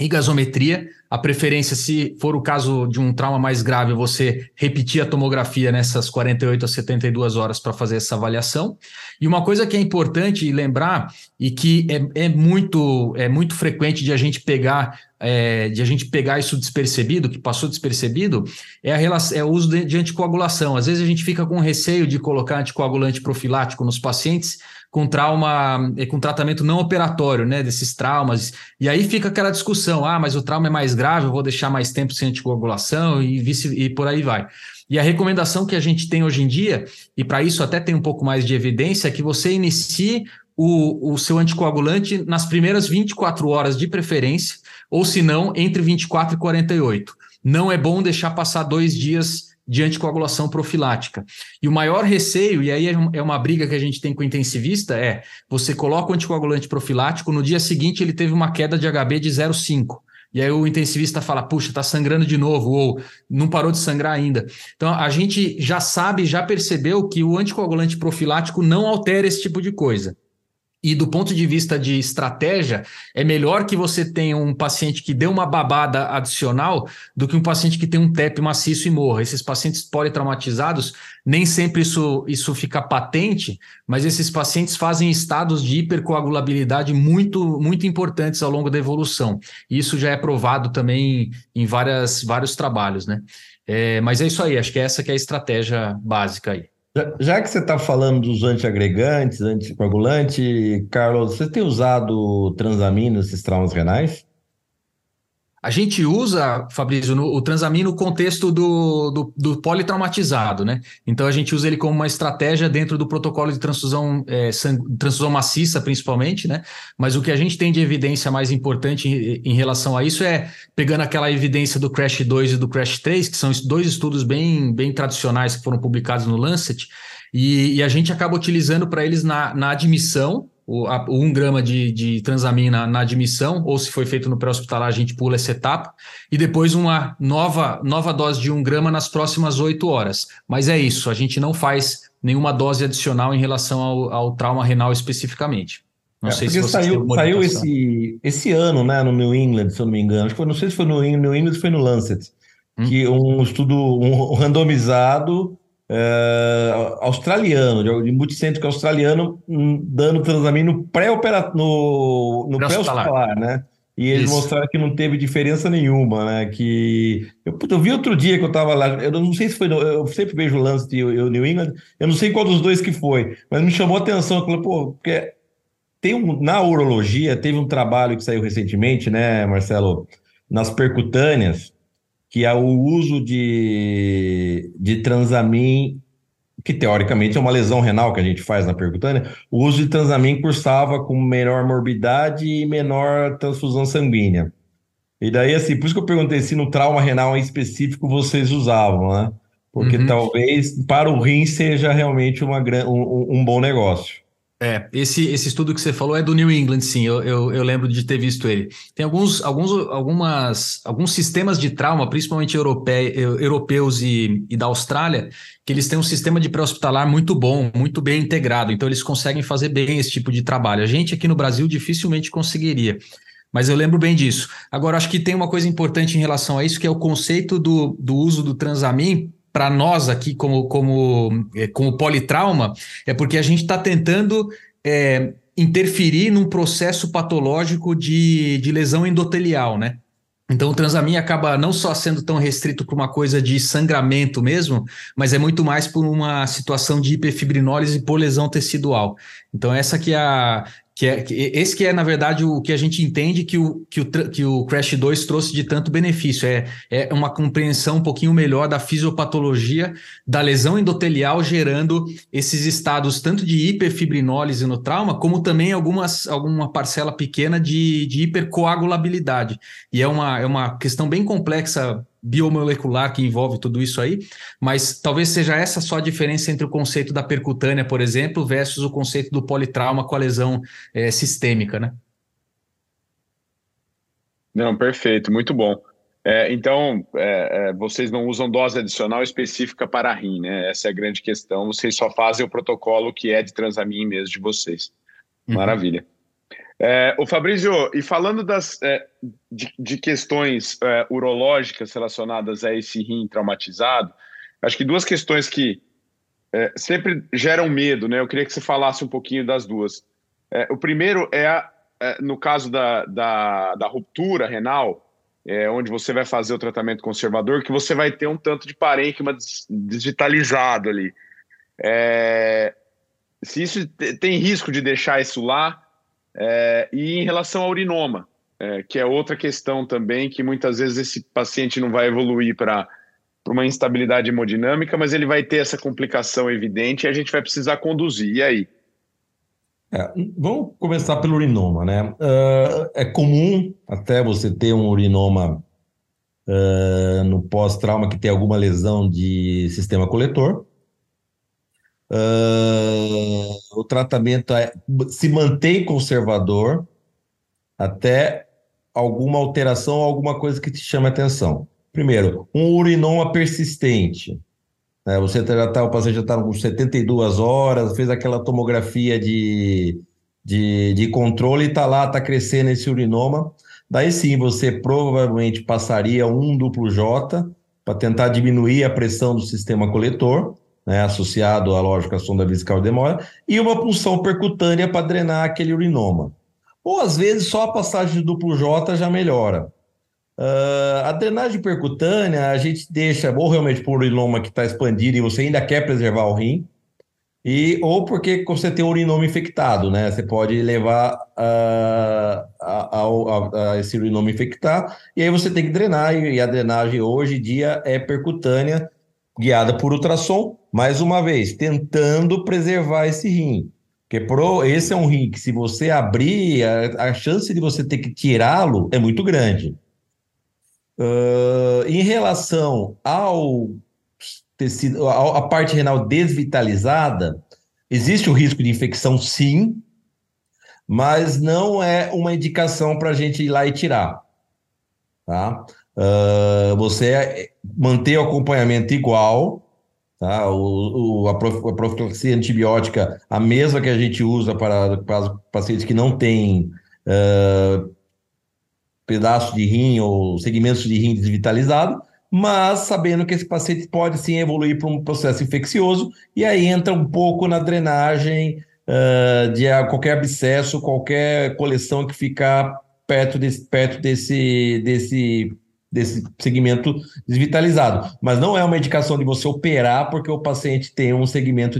e gasometria. A preferência, se for o caso de um trauma mais grave, você repetir a tomografia nessas 48 a 72 horas para fazer essa avaliação. E uma coisa que é importante lembrar e que é, é muito, é muito frequente de a gente pegar é, de a gente pegar isso despercebido, que passou despercebido, é, a relação, é o uso de, de anticoagulação. Às vezes a gente fica com receio de colocar anticoagulante profilático nos pacientes, com trauma, é, com tratamento não operatório, né, desses traumas. E aí fica aquela discussão: ah, mas o trauma é mais grave, eu vou deixar mais tempo sem anticoagulação e, vice, e por aí vai. E a recomendação que a gente tem hoje em dia, e para isso até tem um pouco mais de evidência, é que você inicie o, o seu anticoagulante nas primeiras 24 horas de preferência, ou se não, entre 24 e 48. Não é bom deixar passar dois dias de anticoagulação profilática. E o maior receio, e aí é, é uma briga que a gente tem com o intensivista, é você coloca o anticoagulante profilático, no dia seguinte ele teve uma queda de HB de 0,5. E aí o intensivista fala, puxa, tá sangrando de novo, ou não parou de sangrar ainda. Então a gente já sabe, já percebeu que o anticoagulante profilático não altera esse tipo de coisa. E do ponto de vista de estratégia, é melhor que você tenha um paciente que dê uma babada adicional do que um paciente que tem um TEP maciço e morra. Esses pacientes politraumatizados, nem sempre isso, isso fica patente, mas esses pacientes fazem estados de hipercoagulabilidade muito, muito importantes ao longo da evolução. Isso já é provado também em várias, vários trabalhos, né? É, mas é isso aí, acho que essa que é a estratégia básica aí. Já, já que você está falando dos antiagregantes, anticoagulante, Carlos, você tem usado transamina nesses traumas renais? A gente usa, Fabrício, no, o transamino no contexto do, do, do, politraumatizado, né? Então a gente usa ele como uma estratégia dentro do protocolo de transfusão, é, transfusão maciça, principalmente, né? Mas o que a gente tem de evidência mais importante em, em, relação a isso é pegando aquela evidência do Crash 2 e do Crash 3, que são dois estudos bem, bem tradicionais que foram publicados no Lancet, e, e a gente acaba utilizando para eles na, na admissão o, a, o 1 grama de, de transamina na admissão, ou se foi feito no pré-hospitalar, a gente pula essa etapa, e depois uma nova, nova dose de 1 grama nas próximas 8 horas. Mas é isso, a gente não faz nenhuma dose adicional em relação ao, ao trauma renal especificamente. Não é, sei se saiu, saiu esse, esse ano, né, no New England, se eu não me engano. Acho que foi, não sei se foi no New England, foi no Lancet, hum. que um estudo um randomizado uh, australiano, de, de multicêntrico australiano, um, dando transamin no pré-hospitalar, no, no pré-hospitalar, né? E eles Isso. mostraram que não teve diferença nenhuma, né? Que eu, eu vi outro dia que eu estava lá, eu não sei se foi, eu sempre vejo o lance de eu, New England, eu não sei qual dos dois que foi, mas me chamou a atenção, eu falei, pô, porque tem um, na urologia, teve um trabalho que saiu recentemente, né, Marcelo, nas percutâneas, que é o uso de, de transamin, que teoricamente é uma lesão renal que a gente faz na percutânea, o uso de transamin cursava com menor morbidade e menor transfusão sanguínea. E daí, assim, por isso que eu perguntei se no trauma renal em específico vocês usavam, né? Porque uhum. talvez para o rim seja realmente uma, um, um bom negócio. É, esse, esse estudo que você falou é do New England, sim, eu, eu, eu, lembro de ter visto ele. Tem alguns, alguns, algumas, alguns sistemas de trauma, principalmente europe, europeus e, e da Austrália, que eles têm um sistema de pré-hospitalar muito bom, muito bem integrado, então eles conseguem fazer bem esse tipo de trabalho. A gente aqui no Brasil dificilmente conseguiria. Mas eu lembro bem disso. Agora, acho que tem uma coisa importante em relação a isso, que é o conceito do, do uso do transamin para nós aqui como, como, é, como politrauma é porque a gente está tentando é, interferir num processo patológico de, de lesão endotelial, né? Então, o transamin acaba não só sendo tão restrito para uma coisa de sangramento mesmo, mas é muito mais por uma situação de hiperfibrinólise por lesão tecidual. Então, essa que é a, que é, que, esse que é, na verdade, o que a gente entende que o, que o, que o Crash 2 trouxe de tanto benefício. É, é uma compreensão um pouquinho melhor da fisiopatologia da lesão endotelial, gerando esses estados tanto de hiperfibrinólise no trauma, como também algumas, alguma parcela pequena de, de hipercoagulabilidade. E é uma, é uma questão bem complexa biomolecular que envolve tudo isso aí, mas talvez seja essa só a diferença entre o conceito da percutânea, por exemplo, versus o conceito do politrauma com a lesão é, sistêmica, né? Não, perfeito, muito bom. É, então, é, é vocês não usam dose adicional específica para rim, né? Essa é a grande questão. Vocês só fazem o protocolo que é de transamin mesmo de vocês. Uhum. É, o Fabrício, e falando das, é, de, de, questões é, urológicas relacionadas a esse rim traumatizado, acho que duas questões que é, sempre geram medo, né? Eu queria que você falasse um pouquinho das duas. É, o primeiro é, a, é, no caso da, da, da ruptura renal, onde você vai fazer o tratamento conservador, que você vai ter um tanto de parênquima digitalizado ali. se isso tem risco de deixar isso lá, é, e em relação ao urinoma, é, que é outra questão também, que muitas vezes esse paciente não vai evoluir para uma instabilidade hemodinâmica, mas ele vai ter essa complicação evidente e a gente vai precisar conduzir. E aí? É, vamos começar pelo urinoma, né? Uh, é comum até você ter um urinoma uh, no pós-trauma que tem alguma lesão de sistema coletor. Uh, o tratamento é, se mantém conservador até alguma alteração, alguma coisa que te chame atenção. Primeiro, um urinoma persistente. Né? Você já tá, o paciente já está com 72 horas, fez aquela tomografia de, de, de controle e está lá, está crescendo esse urinoma. Daí sim, você provavelmente passaria um duplo J para tentar diminuir a pressão do sistema coletor né, associado à lógica sonda vesical demora, e uma punção percutânea para drenar aquele urinoma. Ou às vezes só a passagem de duplo J já melhora. Uh, a drenagem percutânea a gente deixa ou realmente por urinoma que está expandido e você ainda quer preservar o rim, e, ou porque você tem um urinoma infectado, né? Você pode levar uh, a, a, a, esse urinoma infectar, e aí você tem que drenar, e a drenagem hoje em dia é percutânea, guiada por ultrassom, mais uma vez, tentando preservar esse rim. Porque pro, esse é um rim que, se você abrir, a, a chance de você ter que tirá-lo é muito grande. Uh, em relação ao tecido, a, a parte renal desvitalizada, existe o risco de infecção, sim, mas não é uma indicação para a gente ir lá e tirar. Tá? Uh, você manter o acompanhamento igual, tá? O, o, a, profilaxia antibiótica, a mesma que a gente usa para, para pacientes que não têm uh, pedaço de rim ou segmentos de rim desvitalizado, mas sabendo que esse paciente pode sim evoluir para um processo infeccioso, e aí entra um pouco na drenagem uh, de qualquer abscesso, qualquer coleção que ficar perto desse, perto desse, desse, desse segmento desvitalizado. Mas não é uma indicação de você operar porque o paciente tem um segmento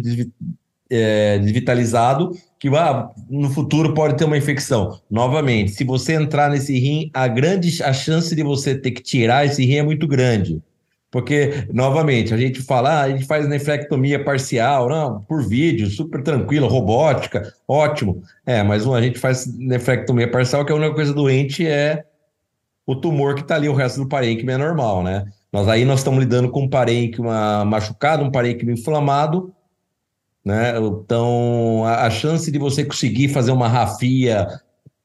é, desvitalizado que ah, no futuro pode ter uma infecção. Novamente, se você entrar nesse rim, a grande a chance de você ter que tirar esse rim é muito grande. Porque, novamente, a gente fala, ah, a gente faz nefrectomia parcial, não, por vídeo, super tranquilo, robótica, ótimo. É, mas a gente faz nefrectomia parcial, que a única coisa doente é o tumor que está ali, o resto do parênquima é normal, né? Nós aí nós estamos lidando com um parênquima machucado, um parênquima inflamado, né? Então, a, a, chance de você conseguir fazer uma rafia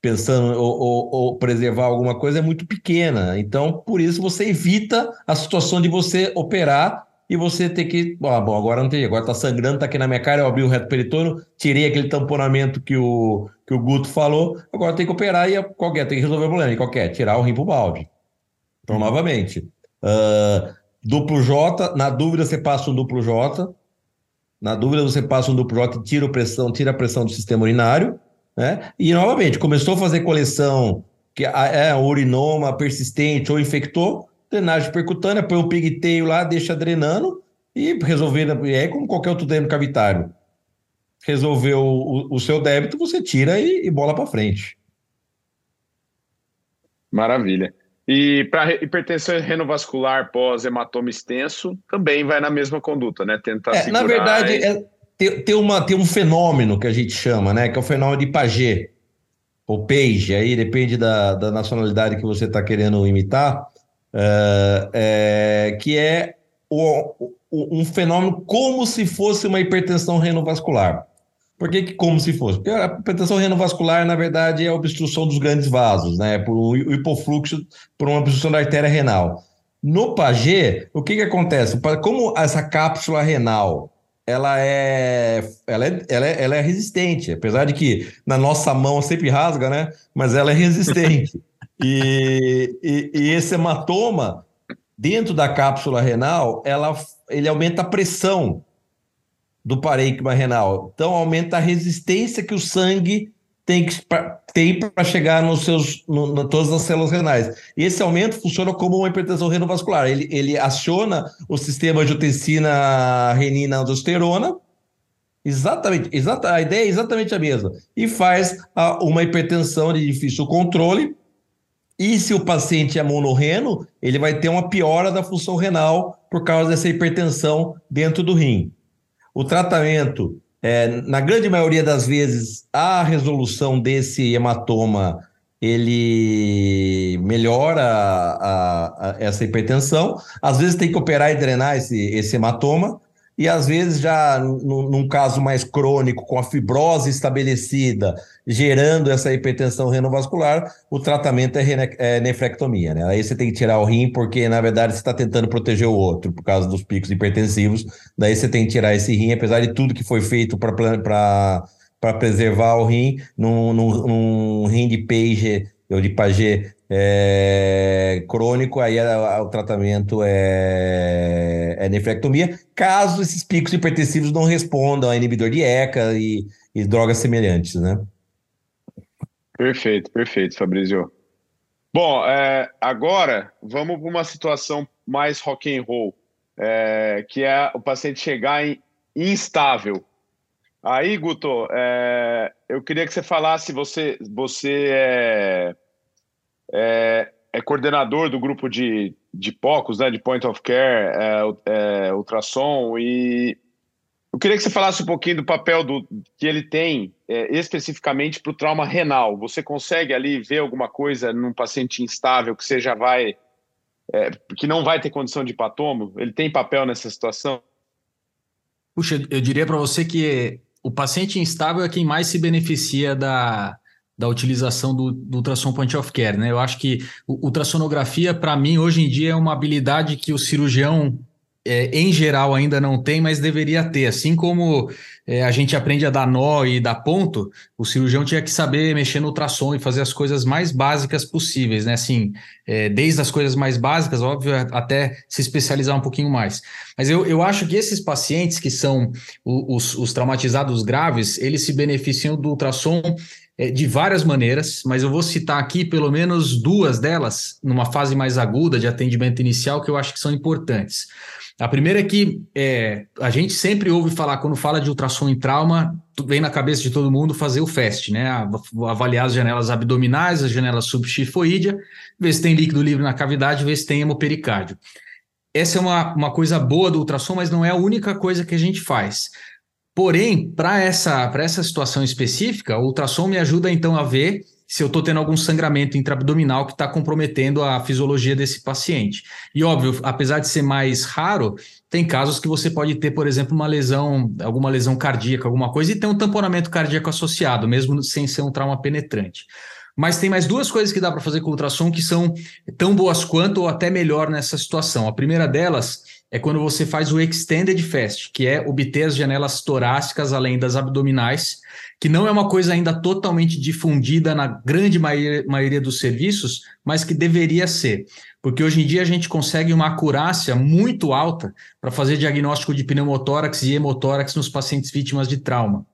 pensando ou, ou, ou, preservar alguma coisa é muito pequena. Então, por isso você evita a situação de você operar e você ter que. Ah, bom, agora não tem, agora tá sangrando, tá aqui na minha cara, eu abri o reto peritônio, tirei aquele tamponamento que o, que o Guto falou, agora tem que operar e qualquer, tem que resolver o problema. E qualquer, tirar o rim pro balde. Então, novamente, uh, duplo J, na dúvida você passa um duplo J, na dúvida, você passa um duplo J, tira a pressão, tira a pressão do sistema urinário, né? E novamente, começou a fazer coleção que é urinoma persistente ou infectou, drenagem percutânea, põe um pigtail lá, deixa drenando e resolver, é como qualquer outro dreno cavitário. Resolveu o, o seu débito, você tira e, e bola para frente. Maravilha. E para hipertensão renovascular pós-hematoma extenso, também vai na mesma conduta, né? Tentar é, Na verdade, é, tem, tem, uma, tem um fenômeno que a gente chama, né? Que é o fenômeno de Paget, ou Page, aí depende da, da nacionalidade que você está querendo imitar, é, é, que é o, o, um fenômeno como se fosse uma hipertensão renovascular. Por que, que como se fosse? Porque a hipertensão renovascular, na verdade, é a obstrução dos grandes vasos, né? Por um hipofluxo, por uma obstrução da artéria renal. No Paget, o que, que acontece? Como essa cápsula renal ela é, ela é, ela é, ela é resistente, apesar de que na nossa mão sempre rasga, né? Mas ela é resistente. e, e, e esse hematoma, dentro da cápsula renal, ela, ele aumenta a pressão do parênquima renal. Então, aumenta a resistência que o sangue tem tem para chegar nos seus, no, no, todas as células renais. E esse aumento funciona como uma hipertensão renovascular. Ele, ele aciona o sistema de angiotensina renina aldosterona, exatamente, exata, a ideia é exatamente a mesma, e faz a, uma hipertensão de difícil controle. E se o paciente é monorreno, ele vai ter uma piora da função renal por causa dessa hipertensão dentro do rim. O tratamento, é, na grande maioria das vezes, a resolução desse hematoma ele melhora a, a, essa hipertensão. Às vezes tem que operar e drenar esse, esse hematoma, e às vezes já num caso mais crônico, com a fibrose estabelecida, gerando essa hipertensão renovascular, o tratamento é, é nefrectomia, né? Aí você tem que tirar o rim, porque na verdade você está tentando proteger o outro por causa dos picos hipertensivos, daí você tem que tirar esse rim, apesar de tudo que foi feito para preservar o rim, num, num, num rim de Page ou de Paget é, crônico, aí a, a, o tratamento é, é nefrectomia, caso esses picos hipertensivos não respondam a inibidor de ECA e, e drogas semelhantes, né? Perfeito, perfeito, Fabrício. Bom, é, agora vamos para uma situação mais rock and roll, é, que é o paciente chegar em instável. Aí, Guto, é, eu queria que você falasse, você, você é é, é coordenador do grupo de, de POCOS, né, de Point of Care, é, é, ultrassom, e eu queria que você falasse um pouquinho do papel do, que ele tem é, especificamente para o trauma renal. Você consegue ali ver alguma coisa num paciente instável que você já vai, é, que não vai ter condição de hepatomo? Ele tem papel nessa situação? Puxa, eu diria para você que o paciente instável é quem mais se beneficia da, da utilização do, do ultrassom point of care, né? Eu acho que ultrassonografia, para mim, hoje em dia, é uma habilidade que o cirurgião é, em geral ainda não tem, mas deveria ter. Assim como é, a gente aprende a dar nó e dar ponto, o cirurgião tinha que saber mexer no ultrassom e fazer as coisas mais básicas possíveis, né? Assim, é, desde as coisas mais básicas, óbvio, até se especializar um pouquinho mais. Mas eu, eu acho que esses pacientes que são os, os traumatizados graves, eles se beneficiam do ultrassom de várias maneiras, mas eu vou citar aqui pelo menos duas delas, numa fase mais aguda de atendimento inicial, que eu acho que são importantes. A primeira é que é, a gente sempre ouve falar, quando fala de ultrassom em trauma, vem na cabeça de todo mundo fazer o FAST, né? Avaliar as janelas abdominais, as janelas subxifoídea, ver se tem líquido livre na cavidade, ver se tem hemopericárdio. Essa é uma, uma coisa boa do ultrassom, mas não é a única coisa que a gente faz. Porém, para essa, essa situação específica, o ultrassom me ajuda então a ver se eu estou tendo algum sangramento intraabdominal que está comprometendo a fisiologia desse paciente. E óbvio, apesar de ser mais raro, tem casos que você pode ter, por exemplo, uma lesão, alguma lesão cardíaca, alguma coisa, e ter um tamponamento cardíaco associado, mesmo sem ser um trauma penetrante. Mas tem mais duas coisas que dá para fazer com ultrassom que são tão boas quanto ou até melhor nessa situação. A primeira delas é quando você faz o extended fast, que é obter as janelas torácicas além das abdominais, que não é uma coisa ainda totalmente difundida na grande maioria, dos serviços, mas que deveria ser. Porque hoje em dia a gente consegue uma acurácia muito alta para fazer diagnóstico de pneumotórax e hemotórax nos pacientes vítimas de trauma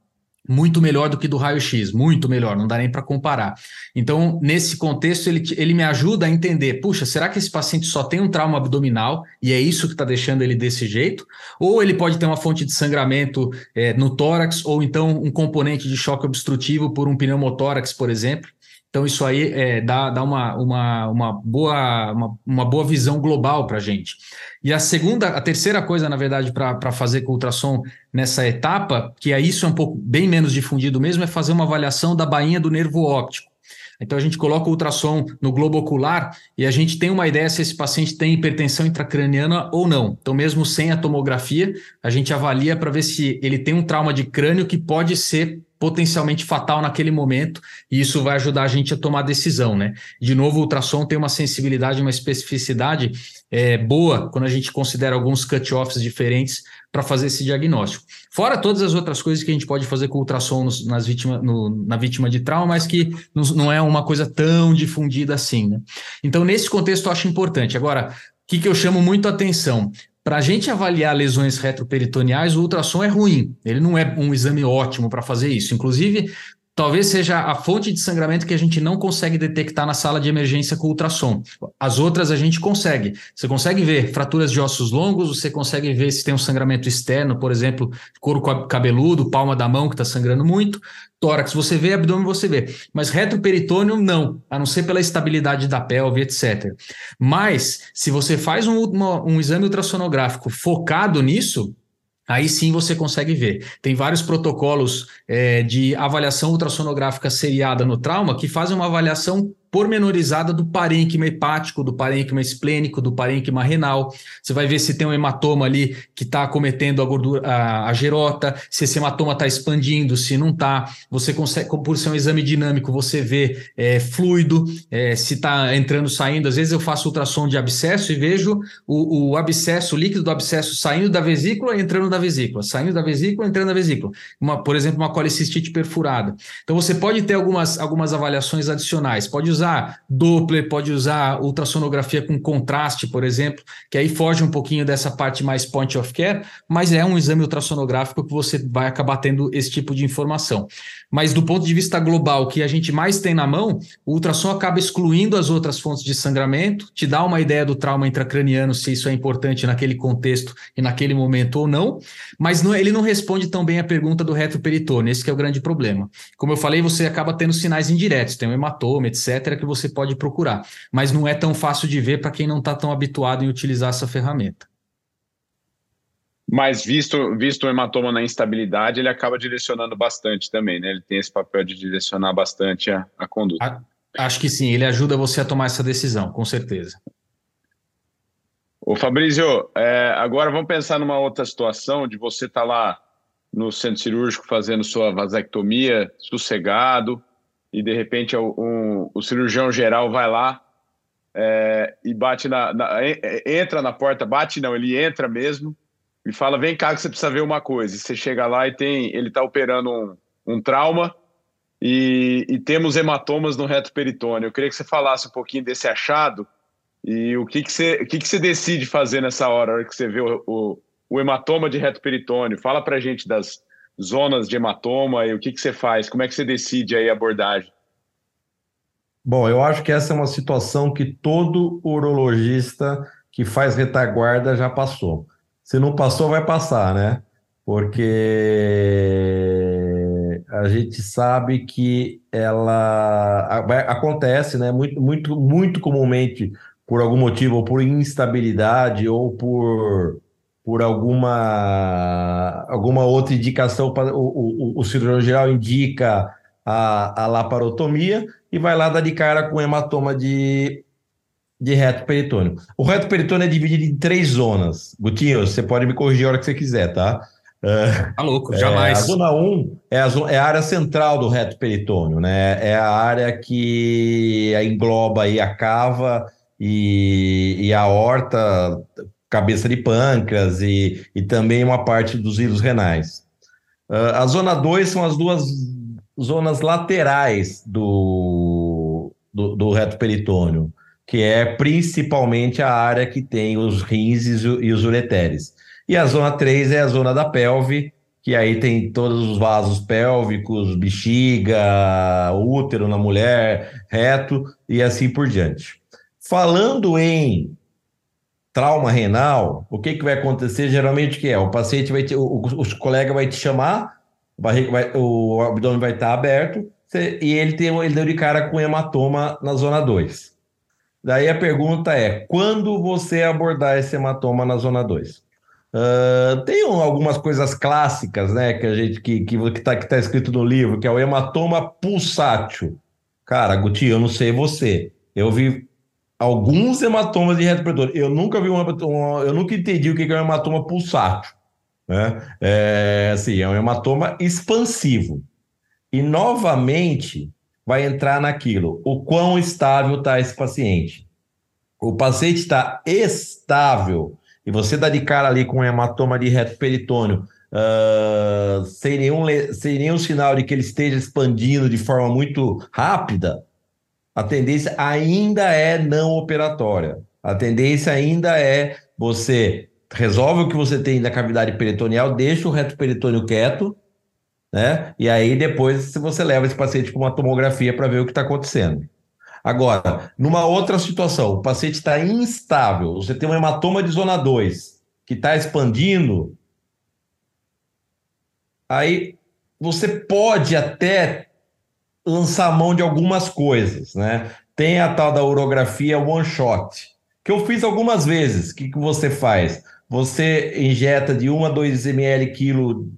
muito melhor do que do raio-x, muito melhor, não dá nem para comparar. Então, nesse contexto, ele, ele me ajuda a entender: puxa, será que esse paciente só tem um trauma abdominal e é isso que está deixando ele desse jeito? Ou ele pode ter uma fonte de sangramento é, no tórax, ou então um componente de choque obstrutivo por um pneumotórax, por exemplo. Então, isso aí é, dá, dá uma, uma, uma, boa, uma, uma boa visão global para a gente. E a segunda, a terceira coisa, na verdade, para fazer com o ultrassom nessa etapa, que é isso é um pouco bem menos difundido mesmo, é fazer uma avaliação da bainha do nervo óptico. Então a gente coloca o ultrassom no globo ocular e a gente tem uma ideia se esse paciente tem hipertensão intracraniana ou não. Então, mesmo sem a tomografia, a gente avalia para ver se ele tem um trauma de crânio que pode ser potencialmente fatal naquele momento, e isso vai ajudar a gente a tomar decisão, né? De novo, o ultrassom tem uma sensibilidade, uma especificidade é, boa quando a gente considera alguns cut-offs diferentes para fazer esse diagnóstico. Fora todas as outras coisas que a gente pode fazer com ultrassom nos, nas vítima, no, na vítima de trauma, mas que não é uma coisa tão difundida assim, né? Então, nesse contexto, eu acho importante. Agora, o que, que eu chamo muito atenção? Para a gente avaliar lesões retroperitoneais, o ultrassom é ruim. Ele não é um exame ótimo para fazer isso. Inclusive, talvez seja a fonte de sangramento que a gente não consegue detectar na sala de emergência com ultrassom. As outras a gente consegue. Você consegue ver fraturas de ossos longos, você consegue ver se tem um sangramento externo, por exemplo, couro cabeludo, palma da mão que está sangrando muito. Tórax você vê, abdômen você vê. Mas retroperitônio não, a não ser pela estabilidade da pelve, etc. Mas, se você faz um, uma, um exame ultrassonográfico focado nisso, Aí sim você consegue ver. Tem vários protocolos é, de avaliação ultrassonográfica seriada no trauma que fazem uma avaliação pormenorizada do parênquima hepático, do parênquima esplênico, do parênquima renal. Você vai ver se tem um hematoma ali que está cometendo a gordura, a, a gerota, se esse hematoma está expandindo, se não está. Você consegue, por ser um exame dinâmico, você vê é, fluido, é, se está entrando, saindo. Às vezes eu faço ultrassom de abscesso e vejo o, o abscesso, o líquido do abscesso saindo da vesícula entrando da vesícula, saindo da vesícula, entrando da vesícula. Uma, por exemplo, uma colicistite perfurada. Então você pode ter algumas, algumas avaliações adicionais, pode usar usar Doppler, pode usar ultrassonografia com contraste, por exemplo, que aí foge um pouquinho dessa parte mais point of care, mas é um exame ultrassonográfico que você vai acabar tendo esse tipo de informação. Mas do ponto de vista global, que a gente mais tem na mão, o ultrassom acaba excluindo as outras fontes de sangramento, te dá uma ideia do trauma intracraniano, se isso é importante naquele contexto e naquele momento ou não, mas não, ele não responde tão bem a pergunta do retroperitônio, esse é o grande problema. Como eu falei, você acaba tendo sinais indiretos, tem um hematoma, etc., que você pode procurar, mas não é tão fácil de ver para quem não está tão habituado em utilizar essa ferramenta. Mas visto, visto o hematoma na instabilidade, ele acaba direcionando bastante também, né? Ele tem esse papel de direcionar bastante a, a conduta. Acho que sim, ele ajuda você a tomar essa decisão, com certeza. Ô Fabrício, é, agora vamos pensar numa outra situação de você estar tá lá no centro cirúrgico fazendo sua vasectomia, sossegado, e de repente um, o cirurgião geral vai lá é, e bate na, na, entra na porta, bate não, ele entra mesmo e fala: vem cá que você precisa ver uma coisa. E você chega lá e tem, ele está operando um, um trauma e, e, temos hematomas no reto peritônio. Eu queria que você falasse um pouquinho desse achado e o que, que, você, o que, que você decide fazer nessa hora, hora que você vê o, o, o hematoma de reto peritônio. Fala para gente das zonas de hematoma e o que, que você faz, como é que você decide aí a abordagem. Bom, eu acho que essa é uma situação que todo urologista que faz retaguarda já passou. Se não passou, vai passar, né? Porque a gente sabe que ela acontece, né? Muito, muito, muito comumente por algum motivo, ou por instabilidade, ou por, por alguma, alguma outra indicação, o, o, o cirurgião geral indica a, a laparotomia e vai lá dar de cara com hematoma de, de reto peritônio. O reto peritônio é dividido em três zonas. Gutinho, você pode me corrigir a hora que você quiser, tá? Tá louco, jamais. É, a zona 1 é a, é a área central do reto peritônio, né? É a área que engloba aí a cava e, e a horta, cabeça de pâncreas e, e também uma parte dos ilos renais. Uh, a zona 2 são as duas zonas laterais do, do, do, reto peritônio, que é principalmente a área que tem os rins e os ureteres. E a zona 3 é a zona da pelve, que aí tem todos os vasos pélvicos, bexiga, útero na mulher, reto e assim por diante. Falando em trauma renal, o que, que vai acontecer geralmente que é? O paciente vai te, o, o, o colega vai te chamar o, vai, o abdômen vai estar aberto e ele, tem, ele deu de cara com hematoma na zona 2. Daí a pergunta é: quando você abordar esse hematoma na zona 2? Uh, tem algumas coisas clássicas, né, que a gente que que está que tá escrito no livro, que é o hematoma pulsátil. Cara, Guti, eu não sei você. Eu vi alguns hematomas de reto Eu nunca vi um, eu nunca entendi o que é um hematoma pulsátil. Né? É, assim, é um hematoma expansivo. E novamente vai entrar naquilo: o quão estável está esse paciente. O paciente está estável e você dá de cara ali com um hematoma de reto peritônio, uh, sem, nenhum, sem nenhum sinal de que ele esteja expandindo de forma muito rápida, a tendência ainda é não operatória. A tendência ainda é você resolve o que você tem na cavidade peritoneal, deixa o reto peritônio quieto, né? E aí depois você leva esse paciente para uma tomografia para ver o que está acontecendo. Agora, numa outra situação, o paciente está instável, você tem um hematoma de zona 2 que está expandindo, aí você pode até lançar mão de algumas coisas, né? Tem a tal da urografia one shot, que eu fiz algumas vezes. O que, que você faz? Você injeta de 1 a 2 ml quilo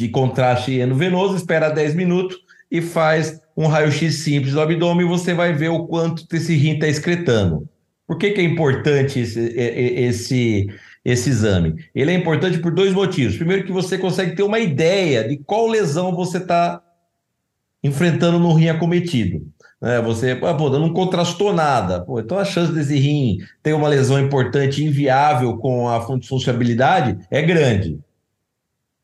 de contraste endovenoso, espera 10 minutos e faz um raio-x simples do abdômen e você vai ver o quanto esse rim está excretando. Por que, que é importante esse, esse, esse exame? Ele é importante por dois motivos. Primeiro, que você consegue ter uma ideia de qual lesão você está enfrentando no rim acometido. Né? Você, pô, não contrastou nada. Pô, então a chance desse rim ter uma lesão importante inviável com a funcionabilidade é grande.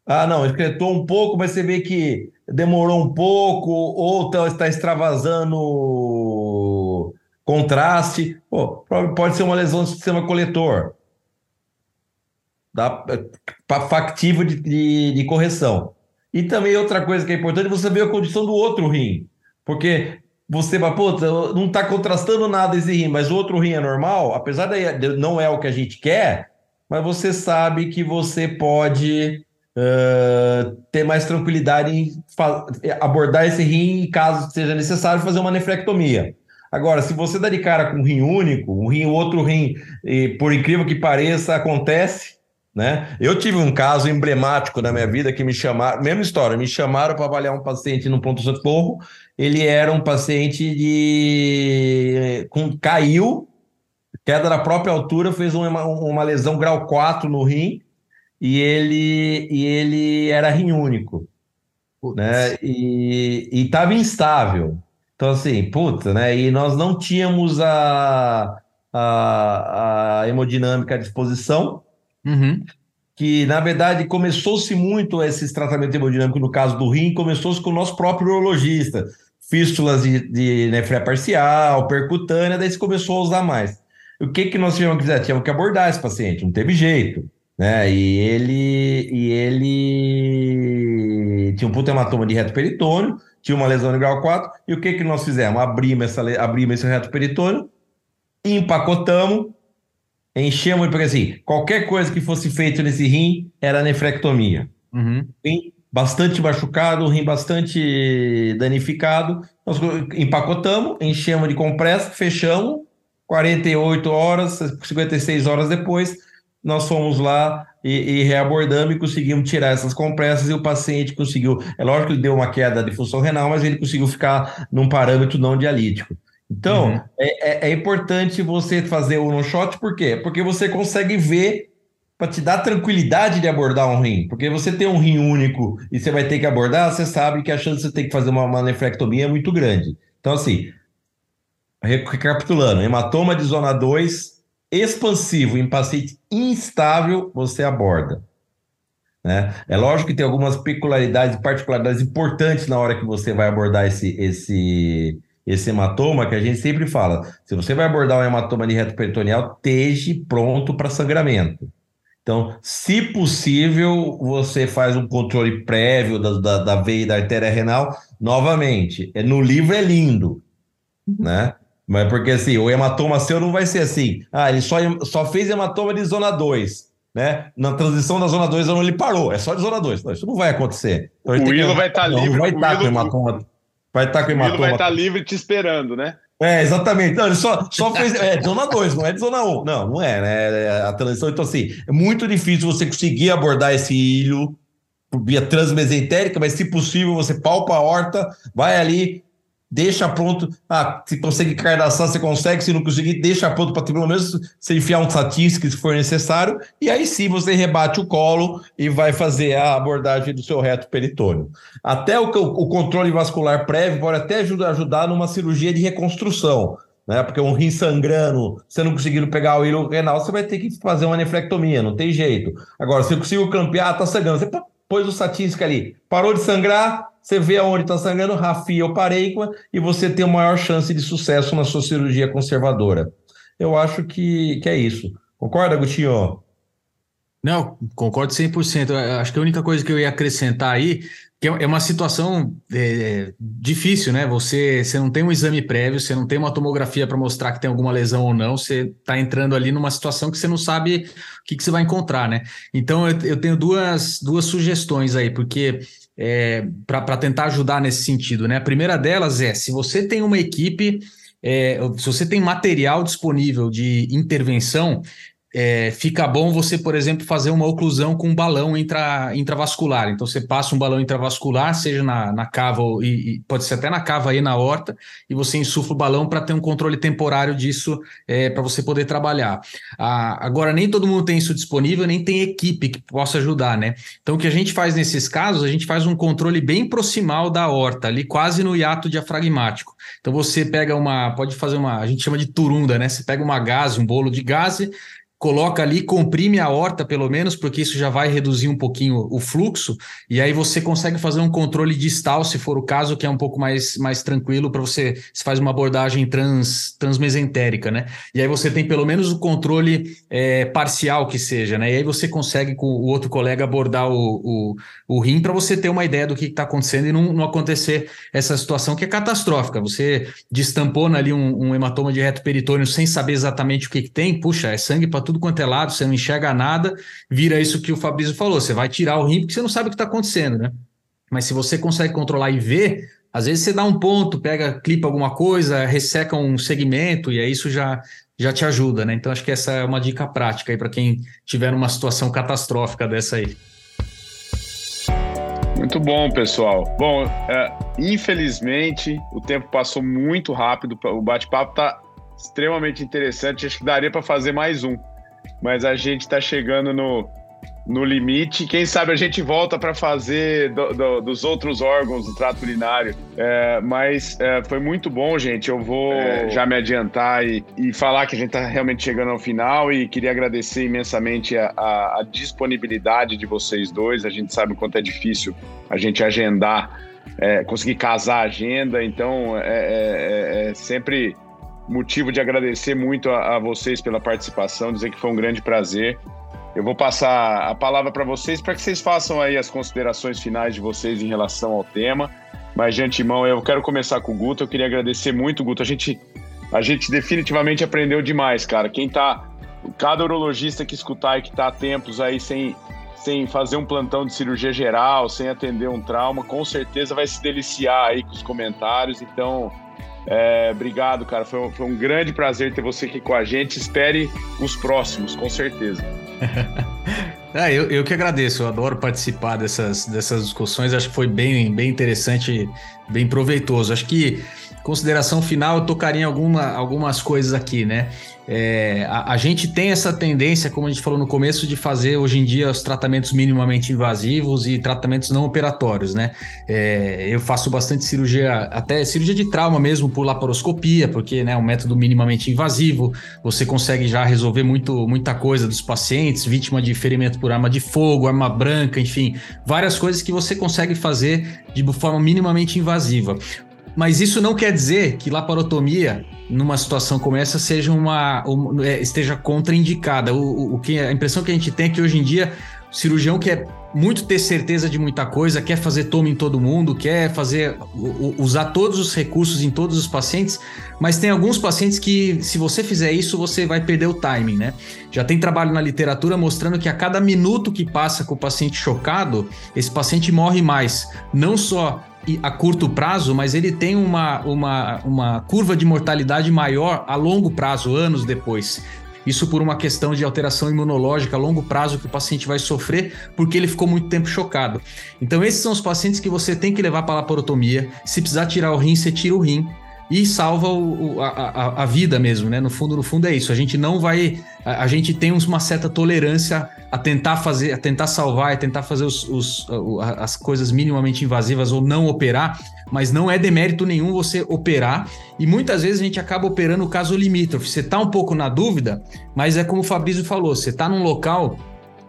Ah, não, excretou um pouco, mas você vê que demorou um pouco, ou tá, está extravasando contraste. Pô, pode ser uma lesão do sistema coletor. Dá, factível de, de, de correção. E também outra coisa que é importante, você ver a condição do outro rim. Porque você vai, pô, não está contrastando nada esse rim, mas o outro rim é normal, apesar de não é o que a gente quer, mas você sabe que você pode uh, ter mais tranquilidade em abordar esse rim caso seja necessário fazer uma nefrectomia. Agora, se você dá de cara com um rim único, um rim, outro rim, e, por incrível que pareça, acontece, né? Eu tive um caso emblemático na minha vida que me chamaram, mesma história, me chamaram para avaliar um paciente no ponto socorro ele era um paciente de com caiu, queda da própria altura, fez uma, uma lesão grau 4 no rim e ele e ele era rim único, né? E estava instável. Então assim, puta, né? E nós não tínhamos a a, a hemodinâmica à disposição. Uhum. Que, na verdade, começou-se muito esse tratamento hemodinâmico no caso do rim, começou-se com o nosso próprio urologista. Fístulas de, de nefria parcial, percutânea, daí se começou a usar mais. O que, que nós tivemos que fazer? Tivemos que abordar esse paciente, não teve jeito. Né? E ele, e ele tinha um puto hematoma de reto peritônio, tinha uma lesão no grau 4, e o que, que nós fizemos? Abrimos, essa, abrimos esse reto peritônio, empacotamos, enchemos, porque assim, qualquer coisa que fosse feito nesse rim era nefrectomia. Uhum. Rim bastante machucado, o rim bastante danificado, nós empacotamos, enchemos de compressa, fechamos, 48 horas, 56 horas depois, nós fomos lá e, e, reabordamos e conseguimos tirar essas compressas e o paciente conseguiu. É lógico que ele deu uma queda de função renal, mas ele conseguiu ficar num parâmetro não dialítico. Então, uhum. é, é, é, importante você fazer o no-shot, por quê? Porque você consegue ver para te dar tranquilidade de abordar um rim. Porque você tem um rim único e você vai ter que abordar, você sabe que a chance de você ter que fazer uma, uma nefrectomia é muito grande. Então, assim, recapitulando, hematoma de zona 2, expansivo em paciente instável, você aborda. Né? É lógico que tem algumas peculiaridades, particularidades importantes na hora que você vai abordar esse, esse, esse hematoma, que a gente sempre fala. Se você vai abordar um hematoma de reto peritoneal, esteja pronto para sangramento. Então, se possível, você faz um controle prévio da, da, da veia e da artéria renal. Novamente, é, no livro é lindo, né? Mas porque assim, o hematoma seu não vai ser assim. Ah, ele só, só fez hematoma de zona 2. Né? Na transição da zona 2 ele parou. É só de zona 2. Não, isso não vai acontecer. Então, o Ilo vai estar tá livre. Não vai estar tá com hematoma. Vai estar tá com hematoma. O vai estar tá livre te esperando, né? É, exatamente. Não, ele só, só fez. É de zona 2, não é de zona 1. Um. Não, não é, né? É a transição. Então, assim, é muito difícil você conseguir abordar esse ilho via transmesentérica, mas se possível, você palpa a horta, vai ali, deixa pronto. Ah, se consegue cardaçar, você consegue. Se não conseguir, deixa pronto para pelo menos você enfiar um estatístico se for necessário. E aí sim você rebate o colo e vai fazer a abordagem do seu reto peritônio. Até o, o controle vascular prévio pode até ajudar, ajudar numa cirurgia de reconstrução. Né? Porque um rim sangrando, você não conseguindo pegar o hilo renal, você vai ter que fazer uma nefrectomia, não tem jeito. Agora, se eu consigo campear, tá sangrando. Você pôs o estatístico ali, parou de sangrar, você vê aonde está sangrando, rafia ou parênquima, e você tem uma maior chance de sucesso na sua cirurgia conservadora. Eu acho que, que é isso. Concorda, Agostinho? Não, concordo 100%. Eu acho que a única coisa que eu ia acrescentar aí que é uma situação é, difícil, né? Você, você não tem um exame prévio, você não tem uma tomografia para mostrar que tem alguma lesão ou não, você está entrando ali numa situação que você não sabe o que, que você vai encontrar, né? Então eu, eu tenho duas, duas sugestões aí, porque é, para tentar ajudar nesse sentido, né? A primeira delas é se você tem uma equipe. É, se você tem material disponível de intervenção, é, fica bom você, por exemplo, fazer uma oclusão com um balão intra, intravascular. Então, você passa um balão intravascular, seja na, na cava, ou, e, e pode ser até na cava aí na horta, e você insufla o balão para ter um controle temporário disso, é, para você poder trabalhar. Ah, agora, nem todo mundo tem isso disponível, nem tem equipe que possa ajudar, né? Então, o que a gente faz nesses casos, a gente faz um controle bem proximal da horta, ali quase no hiato diafragmático. Então, você pega uma, pode fazer uma, a gente chama de turunda, né? Você pega uma gase, um bolo de gase, coloca ali, comprime a horta pelo menos, porque isso já vai reduzir um pouquinho o fluxo, e aí você consegue fazer um controle distal, se for o caso, que é um pouco mais, mais tranquilo para você, se faz uma abordagem trans, transmesentérica, né? E aí você tem pelo menos o controle é, parcial que seja, né? E aí você consegue com o outro colega abordar o, o, o rim para você ter uma ideia do que está acontecendo e não, não acontecer essa situação que é catastrófica. Você destampou ali um, um hematoma de reto peritônio sem saber exatamente o que, que tem, puxa, é sangue para tudo quanto é lado, você não enxerga nada, vira isso que o Fabrício falou, você vai tirar o rim porque você não sabe o que está acontecendo, né? Mas se você consegue controlar e ver, às vezes você dá um ponto, pega, clipa alguma coisa, resseca um segmento e aí isso já já te ajuda, né? Então acho que essa é uma dica prática aí para quem tiver numa situação catastrófica dessa aí. Muito bom, pessoal. Bom, é, infelizmente o tempo passou muito rápido. O bate-papo está extremamente interessante. Acho que daria para fazer mais um, mas a gente está chegando no, no limite. Quem sabe a gente volta para fazer do, do, dos outros órgãos do trato urinário. É, mas é, foi muito bom, gente. Eu vou é, já me adiantar e, e falar que a gente está realmente chegando ao final e queria agradecer imensamente a, a, a, disponibilidade de vocês dois. A gente sabe o quanto é difícil a gente agendar, é, conseguir casar a agenda. Então, é, é, é sempre motivo de agradecer muito a, a vocês pela participação, dizer que foi um grande prazer. Eu vou passar a palavra para vocês para que vocês façam aí as considerações finais de vocês em relação ao tema. Mas de antemão, eu quero começar com o Guto. Eu queria agradecer muito, Guto. A gente, a gente definitivamente aprendeu demais, cara. Quem tá. Cada urologista que escutar e que está há tempos aí sem, sem fazer um plantão de cirurgia geral, sem atender um trauma, com certeza vai se deliciar aí com os comentários. Então, é, obrigado, cara. Foi um, foi um grande prazer ter você aqui com a gente. Espere os próximos, com certeza. é, eu, eu que agradeço, eu adoro participar dessas, dessas discussões, acho que foi bem, bem interessante, bem proveitoso. Acho que consideração final, eu tocaria em alguma, algumas coisas aqui, né? É, a, a, gente tem essa tendência, como a gente falou no começo, de fazer hoje em dia os tratamentos minimamente invasivos e tratamentos não operatórios, né? É, eu faço bastante cirurgia, até cirurgia de trauma mesmo por laparoscopia, porque né, é um método minimamente invasivo, você consegue já resolver muito, muita coisa dos pacientes, vítima de ferimento por arma de fogo, arma branca, enfim, várias coisas que você consegue fazer de forma minimamente invasiva. Mas isso não quer dizer que laparotomia, numa situação como essa, seja uma, uma é, esteja contraindicada. O, o, que a impressão que a gente tem é que hoje em dia o cirurgião quer muito ter certeza de muita coisa, quer fazer toma em todo mundo, quer fazer usar todos os recursos em todos os pacientes, mas tem alguns pacientes que, se você fizer isso, você vai perder o timing, né? Já tem trabalho na literatura mostrando que a cada minuto que passa com o paciente chocado, esse paciente morre mais, não só a curto prazo, mas ele tem uma, uma, uma curva de mortalidade maior a longo prazo, anos depois. Isso por uma questão de alteração imunológica a longo prazo que o paciente vai sofrer porque ele ficou muito tempo chocado. Então, esses são os pacientes que você tem que levar para a laparotomia. Se precisar tirar o rim, você tira o rim e salva o, a, a, a, vida mesmo, né? No fundo, no fundo é isso. A gente não vai, a, a, gente tem uma certa tolerância a tentar fazer, a tentar salvar, a tentar fazer os, os, as coisas minimamente invasivas ou não operar, mas não é demérito nenhum você operar. E muitas vezes a gente acaba operando o caso limítrofe. Você tá um pouco na dúvida, mas é como o Fabrício falou, você tá num local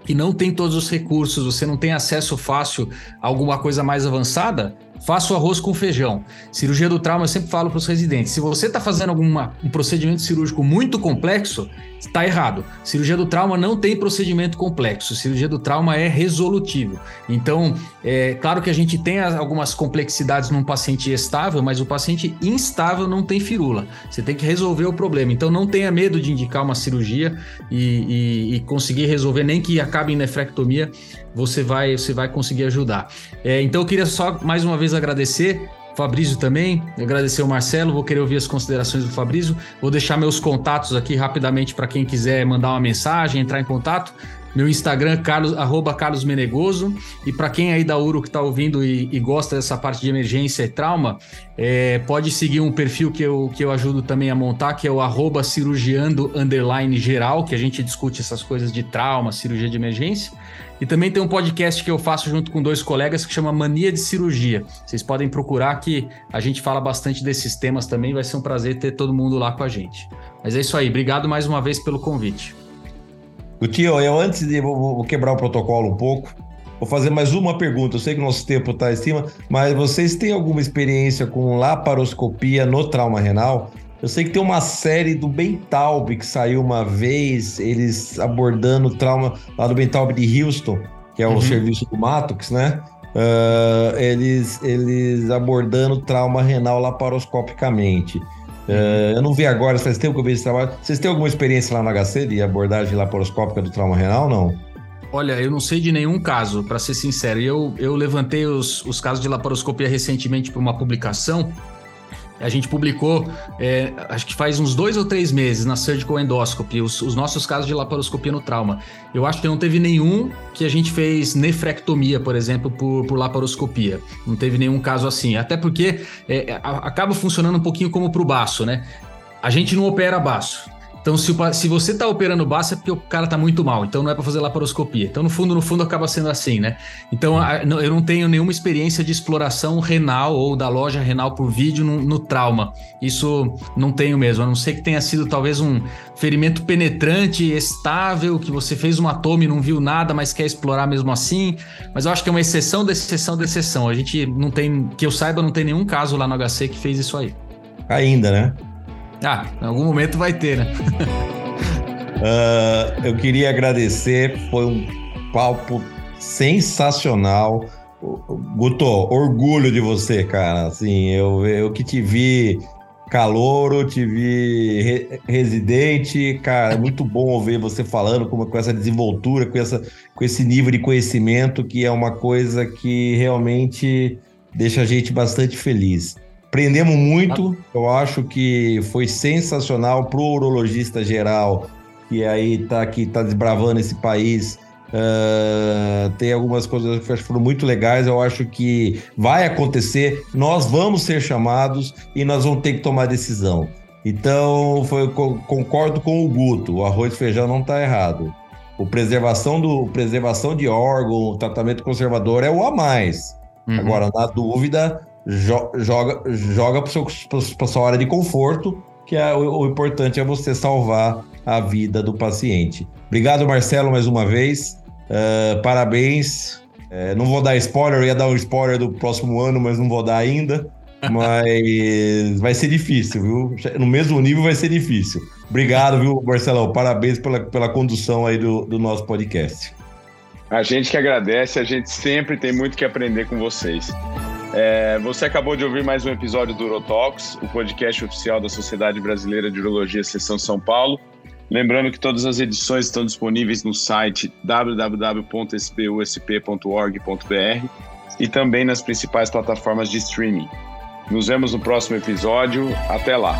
que não tem todos os recursos, você não tem acesso fácil a alguma coisa mais avançada, faça o arroz com feijão. Cirurgia do trauma, eu sempre falo para os residentes: se você está fazendo alguma, um procedimento cirúrgico muito complexo, está errado. Cirurgia do trauma não tem procedimento complexo. Cirurgia do trauma é resolutivo. Então, é claro que a gente tem algumas complexidades num paciente estável, mas o paciente instável não tem firula. Você tem que resolver o problema. Então, não tenha medo de indicar uma cirurgia e, e, e conseguir resolver, nem que acabe em nefrectomia você vai, você vai conseguir ajudar. É, então eu queria só mais uma vez agradecer. Fabrício também, agradecer o Marcelo, vou querer ouvir as considerações do Fabrício, vou deixar meus contatos aqui rapidamente para quem quiser mandar uma mensagem, entrar em contato. Meu Instagram, Carlos, arroba Carlos Menegoso. E para quem aí da Uro que está ouvindo e, e, gosta dessa parte de emergência e trauma, é, pode seguir um perfil que eu, que eu ajudo também a montar, que é o arroba cirurgiando underline geral, que a gente discute essas coisas de trauma, cirurgia de emergência. E também tem um podcast que eu faço junto com dois colegas que chama Mania de Cirurgia. Vocês podem procurar que a gente fala bastante desses temas também. Vai ser um prazer ter todo mundo lá com a gente. Mas é isso aí. Obrigado mais uma vez pelo convite. O tio, eu antes de vou, vou quebrar o protocolo um pouco, vou fazer mais uma pergunta. Eu sei que o nosso tempo está em cima, mas vocês têm alguma experiência com laparoscopia no trauma renal? Eu sei que tem uma série do Bentalb que saiu uma vez, eles abordando o trauma lá do Bentalb de Houston, que é o uhum. serviço do Matox, né? Uh, eles, eles abordando trauma renal laparoscopicamente. Uh, eu não vi agora, faz tempo que eu vi esse trabalho. Vocês têm alguma experiência lá no HC de abordagem laparoscópica do trauma renal, não? Olha, eu não sei de nenhum caso, para ser sincero. Eu, eu levantei os, os casos de laparoscopia recentemente para uma publicação a gente publicou, é, acho que faz uns dois ou três meses, na Surgical Endoscopy, os, os, nossos casos de laparoscopia no trauma. Eu acho que não teve nenhum que a gente fez nefrectomia, por exemplo, por, por laparoscopia. Não teve nenhum caso assim. Até porque é, acaba funcionando um pouquinho como para o baço, né? A gente não opera baço. Então, se, se você está operando baço, é porque o cara está muito mal, então não é para fazer laparoscopia. Então, no fundo, no fundo, acaba sendo assim, né? Então, a, eu não tenho nenhuma experiência de exploração renal ou da loja renal por vídeo no, no, trauma. Isso não tenho mesmo, a não ser que tenha sido talvez um ferimento penetrante, estável, que você fez uma tome e não viu nada, mas quer explorar mesmo assim. Mas eu acho que é uma exceção exceção exceção. A gente não tem, que eu saiba, não tem nenhum caso lá no HC que fez isso aí. Ainda, né? Ah, em algum momento vai ter, né? uh, eu queria agradecer, foi um papo sensacional. Guto, orgulho de você, cara. Assim, eu, eu que te vi calouro, te vi re, residente, cara, é muito bom ouvir você falando com, com essa desenvoltura, com, essa, com esse nível de conhecimento, que é uma coisa que realmente deixa a gente bastante feliz. Aprendemos muito, eu acho que foi sensacional para o urologista geral, que aí está aqui, está desbravando esse país. Uh, tem algumas coisas que foram muito legais. Eu acho que vai acontecer. Nós vamos ser chamados e nós vamos ter que tomar decisão. Então, foi, concordo com o Guto. O arroz e feijão não está errado. O preservação do preservação de órgão, o tratamento conservador é o a mais. Uhum. Agora, na dúvida, jo joga, joga para sua hora de conforto, que é o, o, importante é você salvar a vida do paciente. Obrigado, Marcelo, mais uma vez. Uh, parabéns. Uh, não vou dar spoiler, ia dar um spoiler do próximo ano, mas não vou dar ainda. Mas vai ser difícil, viu? No mesmo nível vai ser difícil. Obrigado, viu, Marcelão? Parabéns pela, pela condução aí do, do nosso podcast. A gente que agradece, a gente sempre tem muito que aprender com vocês. É, você acabou de ouvir mais um episódio do Urotalks, o podcast oficial da Sociedade Brasileira de Urologia Seção São Paulo. Lembrando que todas as edições estão disponíveis no site www.sbusp.org.br e também nas principais plataformas de streaming. Nos vemos no próximo episódio. Até lá!